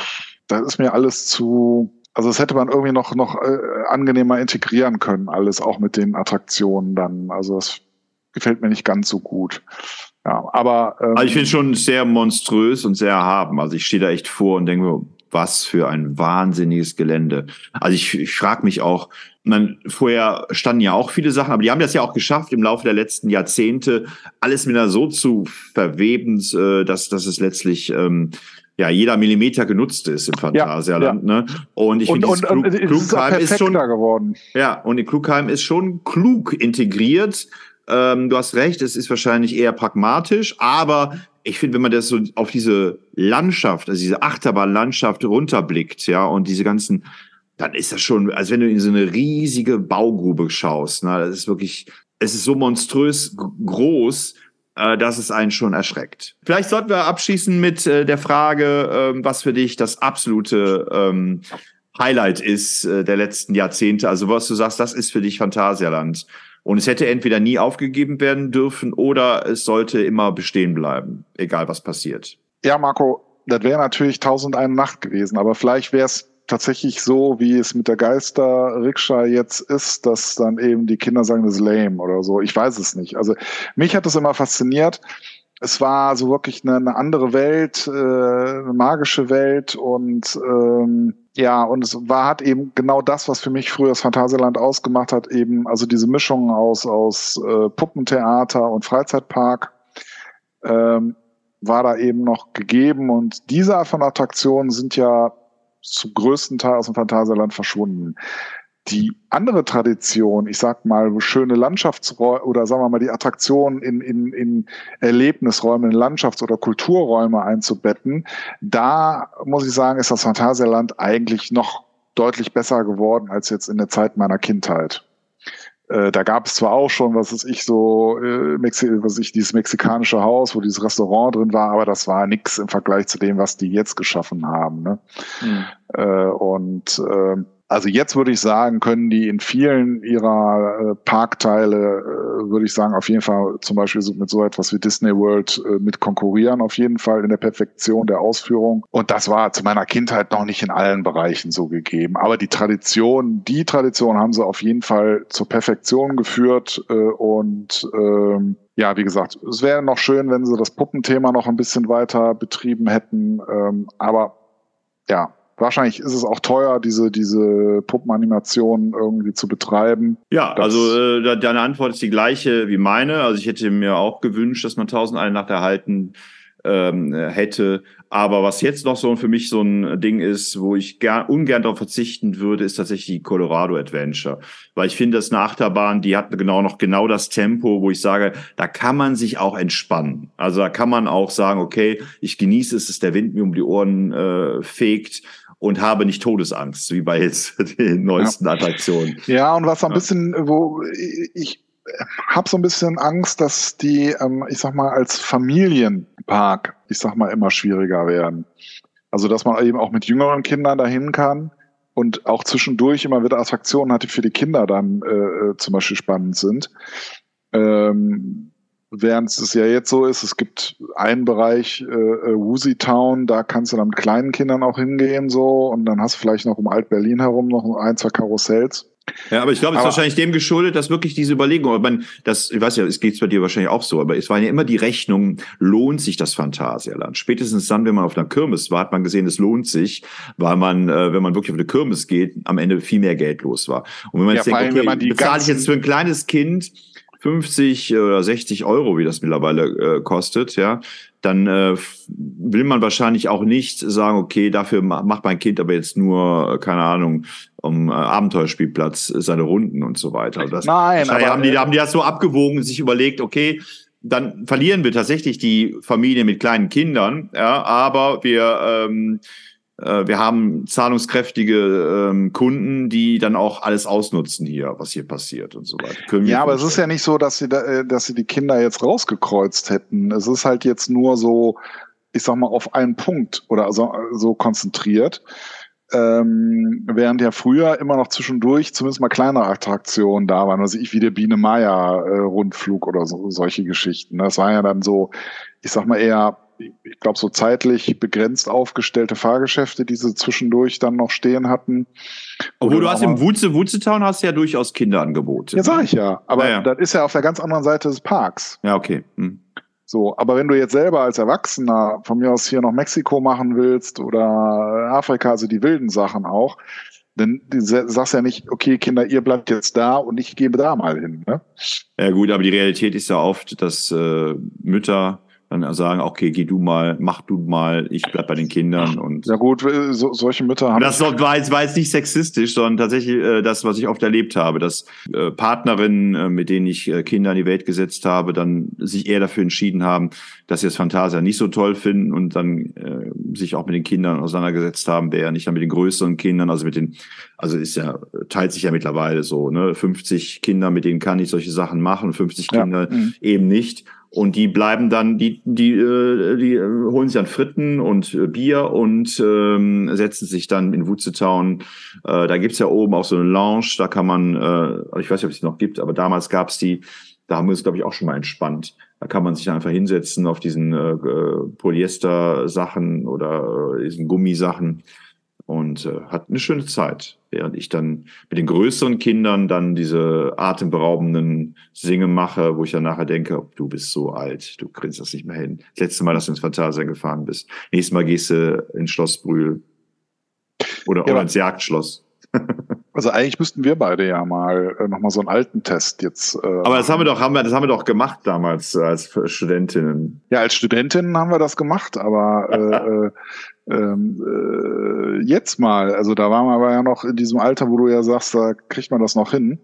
da ist mir alles zu also das hätte man irgendwie noch, noch äh, angenehmer integrieren können, alles auch mit den Attraktionen dann. Also das gefällt mir nicht ganz so gut. Ja, aber ähm, also ich finde schon sehr monströs und sehr erhaben. Also ich stehe da echt vor und denke mir, was für ein wahnsinniges Gelände. Also ich, ich frage mich auch, man, vorher standen ja auch viele Sachen, aber die haben das ja auch geschafft, im Laufe der letzten Jahrzehnte alles wieder so zu verweben, äh, dass, dass es letztlich ähm, ja jeder Millimeter genutzt ist im Phantasialand. Ja, ja. Ne? Und ich finde, Klug, Klugheim ist, ist schon geworden. Ja, und in Klugheim ist schon klug integriert. Ähm, du hast recht, es ist wahrscheinlich eher pragmatisch, aber ich finde, wenn man das so auf diese Landschaft, also diese Achterbahnlandschaft runterblickt, ja, und diese ganzen, dann ist das schon, als wenn du in so eine riesige Baugrube schaust. Ne? Das ist wirklich, es ist so monströs groß, äh, dass es einen schon erschreckt. Vielleicht sollten wir abschließen mit äh, der Frage, äh, was für dich das absolute ähm, Highlight ist äh, der letzten Jahrzehnte. Also was du sagst, das ist für dich Phantasialand. Und es hätte entweder nie aufgegeben werden dürfen oder es sollte immer bestehen bleiben, egal was passiert. Ja, Marco, das wäre natürlich tausend eine Nacht gewesen, aber vielleicht wäre es tatsächlich so, wie es mit der Geister-Rikscha jetzt ist, dass dann eben die Kinder sagen, das ist lame oder so. Ich weiß es nicht. Also mich hat das immer fasziniert. Es war so wirklich eine, eine andere Welt, äh, eine magische Welt und ähm, ja, und es war hat eben genau das, was für mich früher das Phantasialand ausgemacht hat, eben also diese Mischung aus aus äh, Puppentheater und Freizeitpark. Ähm, war da eben noch gegeben und diese Art von Attraktionen sind ja zum größten Teil aus dem Phantasialand verschwunden. Die andere Tradition, ich sag mal, schöne Landschaftsräume oder sagen wir mal die Attraktionen in, in, in Erlebnisräume, in Landschafts- oder Kulturräume einzubetten, da muss ich sagen, ist das Phantasialand eigentlich noch deutlich besser geworden als jetzt in der Zeit meiner Kindheit. Äh, da gab es zwar auch schon, was ist ich so, äh, Mexi was ich dieses mexikanische Haus, wo dieses Restaurant drin war, aber das war nix im Vergleich zu dem, was die jetzt geschaffen haben. Ne? Mhm. Äh, und äh, also jetzt würde ich sagen, können die in vielen ihrer äh, Parkteile, äh, würde ich sagen, auf jeden Fall zum Beispiel mit so etwas wie Disney World äh, mit konkurrieren, auf jeden Fall in der Perfektion der Ausführung. Und das war zu meiner Kindheit noch nicht in allen Bereichen so gegeben. Aber die Tradition, die Tradition haben sie auf jeden Fall zur Perfektion geführt äh, und ähm, ja, wie gesagt, es wäre noch schön, wenn sie das Puppenthema noch ein bisschen weiter betrieben hätten. Ähm, aber ja, Wahrscheinlich ist es auch teuer, diese, diese Puppenanimation irgendwie zu betreiben. Ja, das also äh, deine Antwort ist die gleiche wie meine. Also ich hätte mir auch gewünscht, dass man 1001 Nacht erhalten ähm, hätte. Aber was jetzt noch so für mich so ein Ding ist, wo ich gern, ungern darauf verzichten würde, ist tatsächlich die Colorado Adventure. Weil ich finde, das eine Achterbahn, die hat genau noch genau das Tempo, wo ich sage, da kann man sich auch entspannen. Also da kann man auch sagen, okay, ich genieße es, dass der Wind mir um die Ohren äh, fegt und habe nicht Todesangst, wie bei jetzt (laughs) den neuesten ja. Attraktionen. Ja, und was so ein bisschen, wo ich habe so ein bisschen Angst, dass die, ähm, ich sag mal, als Familienpark, ich sag mal, immer schwieriger werden. Also, dass man eben auch mit jüngeren Kindern dahin kann und auch zwischendurch immer wieder Attraktionen hat, die für die Kinder dann äh, äh zum Beispiel spannend sind. Ähm, Während es ja jetzt so ist, es gibt einen Bereich, äh, äh, Woozy Town, da kannst du dann mit kleinen Kindern auch hingehen so und dann hast du vielleicht noch um Alt-Berlin herum noch ein, zwei Karussells. Ja, aber ich glaube, es ist wahrscheinlich dem geschuldet, dass wirklich diese Überlegung, aber man, das, ich weiß ja, es geht bei dir wahrscheinlich auch so, aber es war ja immer die Rechnung, lohnt sich das Phantasialand? Spätestens dann, wenn man auf einer Kirmes war, hat man gesehen, es lohnt sich, weil man, äh, wenn man wirklich auf eine Kirmes geht, am Ende viel mehr Geld los war. Und wenn man ja, jetzt denkt, okay, bezahle ich jetzt für ein kleines Kind 50 oder 60 Euro, wie das mittlerweile äh, kostet, ja, dann äh, will man wahrscheinlich auch nicht sagen, okay, dafür macht mein Kind aber jetzt nur, äh, keine Ahnung, um äh, Abenteuerspielplatz seine Runden und so weiter. Das, Nein, aber haben die, haben die das so abgewogen, sich überlegt, okay, dann verlieren wir tatsächlich die Familie mit kleinen Kindern, ja, aber wir ähm, äh, wir haben zahlungskräftige ähm, Kunden, die dann auch alles ausnutzen hier, was hier passiert und so weiter. Ja, aber es ist ja nicht so, dass sie, da, äh, dass sie die Kinder jetzt rausgekreuzt hätten. Es ist halt jetzt nur so, ich sag mal, auf einen Punkt oder so, so konzentriert. Ähm, während ja früher immer noch zwischendurch zumindest mal kleinere Attraktionen da waren, also ich wie der Biene Meier äh, Rundflug oder so, solche Geschichten. Das war ja dann so, ich sag mal eher ich glaube, so zeitlich begrenzt aufgestellte Fahrgeschäfte, die sie zwischendurch dann noch stehen hatten. Obwohl du hast im Wutze, Wutzetown hast ja durchaus Kinderangebote. Ja, sag ich ja. Aber ja, ja. das ist ja auf der ganz anderen Seite des Parks. Ja, okay. Hm. So, aber wenn du jetzt selber als Erwachsener von mir aus hier noch Mexiko machen willst oder Afrika, also die wilden Sachen auch, dann sagst du ja nicht, okay, Kinder, ihr bleibt jetzt da und ich gehe da mal hin. Ne? Ja gut, aber die Realität ist ja oft, dass äh, Mütter dann sagen, okay, geh du mal, mach du mal, ich bleib bei den Kindern und. Ja gut, äh, so, solche Mütter haben. Das war jetzt, war jetzt nicht sexistisch, sondern tatsächlich äh, das, was ich oft erlebt habe, dass äh, Partnerinnen, äh, mit denen ich äh, Kinder in die Welt gesetzt habe, dann sich eher dafür entschieden haben, dass sie das Fantasia nicht so toll finden und dann äh, sich auch mit den Kindern auseinandergesetzt haben, wer nicht dann mit den größeren Kindern, also mit den, also ist ja, teilt sich ja mittlerweile so, ne, 50 Kinder, mit denen kann ich solche Sachen machen, 50 Kinder ja. Mhm. eben nicht. Und die bleiben dann, die, die, äh, die äh, holen sich dann Fritten und äh, Bier und ähm, setzen sich dann in Wutzetown. Äh, da gibt's ja oben auch so eine Lounge, da kann man, äh, ich weiß nicht, ob es die noch gibt, aber damals gab's die, da haben wir uns, glaube ich, auch schon mal entspannt. Da kann man sich einfach hinsetzen auf diesen äh, Polyester-Sachen oder äh, diesen Gummisachen und äh, hat eine schöne Zeit, während ich dann mit den größeren Kindern dann diese atemberaubenden Singe mache, wo ich dann nachher denke, oh, du bist so alt, du kriegst das nicht mehr hin. Das letzte Mal, dass du ins Phantasialand gefahren bist. Nächstes Mal gehst du ins Schloss Brühl oder, ja, oder ins Jagdschloss. (laughs) Also eigentlich müssten wir beide ja mal äh, nochmal so einen alten Test jetzt. Äh, Aber das haben wir doch, haben wir, das haben wir doch gemacht damals äh, als Studentinnen. Ja, als Studentinnen haben wir das gemacht, aber äh, (laughs) äh, äh, jetzt mal, also da waren wir aber ja noch in diesem Alter, wo du ja sagst, da kriegt man das noch hin.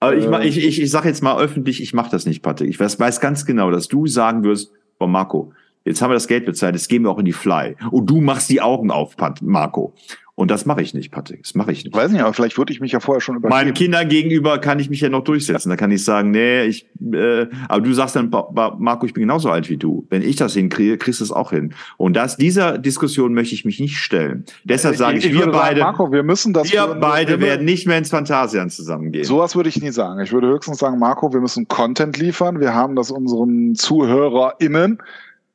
Aber ich, äh, ich, ich, ich sage jetzt mal öffentlich, ich mache das nicht, Patrick. Ich weiß, weiß ganz genau, dass du sagen wirst, oh Marco, jetzt haben wir das Geld bezahlt, jetzt gehen wir auch in die Fly. Und du machst die Augen auf, Marco. Und das mache ich nicht, Patrick. Das mache ich nicht. Weiß nicht, aber vielleicht würde ich mich ja vorher schon über. Meinen Kindern gegenüber kann ich mich ja noch durchsetzen. Da kann ich sagen, nee, ich. Äh, aber du sagst dann, Marco, ich bin genauso alt wie du. Wenn ich das hinkriege, kriegst du es auch hin. Und das dieser Diskussion möchte ich mich nicht stellen. Deshalb sage ich, ich, wir beide. Sagen, Marco, wir müssen das. Wir beide werden nicht mehr ins Phantasian zusammengehen. Sowas würde ich nie sagen. Ich würde höchstens sagen, Marco, wir müssen Content liefern. Wir haben das unseren ZuhörerInnen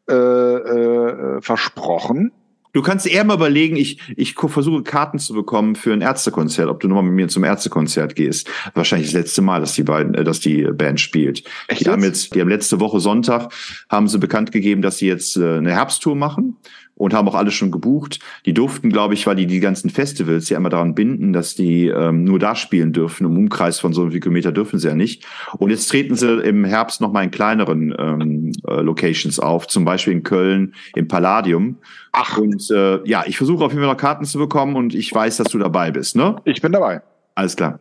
äh, äh, versprochen. Du kannst eher mal überlegen, ich, ich versuche Karten zu bekommen für ein Ärztekonzert, ob du nochmal mit mir zum Ärztekonzert gehst. Wahrscheinlich das letzte Mal, dass die beiden, äh, dass die Band spielt. Echt die haben jetzt, die haben letzte Woche Sonntag haben sie bekannt gegeben, dass sie jetzt äh, eine Herbsttour machen und haben auch alles schon gebucht. Die durften, glaube ich, weil die die ganzen Festivals ja immer daran binden, dass die ähm, nur da spielen dürfen. Im Umkreis von so einem Kilometer dürfen sie ja nicht. Und jetzt treten sie im Herbst noch mal in kleineren ähm, äh, Locations auf, zum Beispiel in Köln im Palladium. Ach. Und äh, ja, ich versuche auf jeden Fall noch Karten zu bekommen und ich weiß, dass du dabei bist, ne? Ich bin dabei. Alles klar.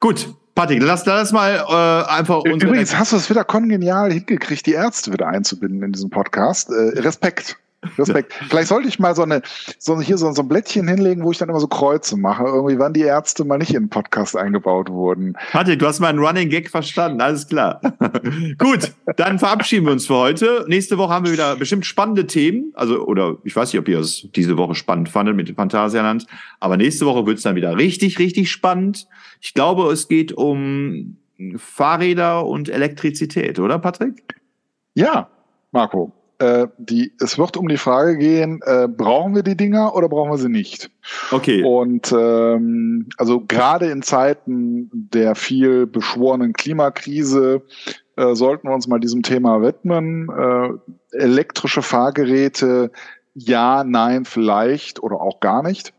Gut, Patrick, lass, lass mal äh, einfach unsere Übrigens hast du es wieder kongenial hingekriegt, die Ärzte wieder einzubinden in diesem Podcast. Äh, Respekt. Respekt. (laughs) Vielleicht sollte ich mal so eine, so hier so, so ein Blättchen hinlegen, wo ich dann immer so Kreuze mache. Irgendwie, wann die Ärzte mal nicht in den Podcast eingebaut wurden. Patrick, du hast meinen Running Gag verstanden. Alles klar. (laughs) Gut, dann verabschieden wir uns für heute. Nächste Woche haben wir wieder bestimmt spannende Themen. Also, oder ich weiß nicht, ob ihr es diese Woche spannend fandet mit dem Phantasialand. Aber nächste Woche wird es dann wieder richtig, richtig spannend. Ich glaube, es geht um Fahrräder und Elektrizität, oder Patrick? Ja, Marco äh, die, es wird um die Frage gehen, äh, brauchen wir die Dinger oder brauchen wir sie nicht? Okay. Und ähm, also gerade in Zeiten der viel beschworenen Klimakrise äh, sollten wir uns mal diesem Thema widmen. Äh, elektrische Fahrgeräte, ja, nein, vielleicht oder auch gar nicht.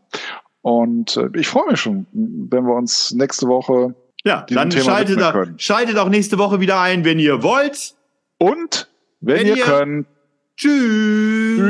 Und äh, ich freue mich schon, wenn wir uns nächste Woche. Ja, dann Thema schaltet, auch, schaltet auch nächste Woche wieder ein, wenn ihr wollt. Und wenn, wenn ihr, ihr könnt. Tschüss.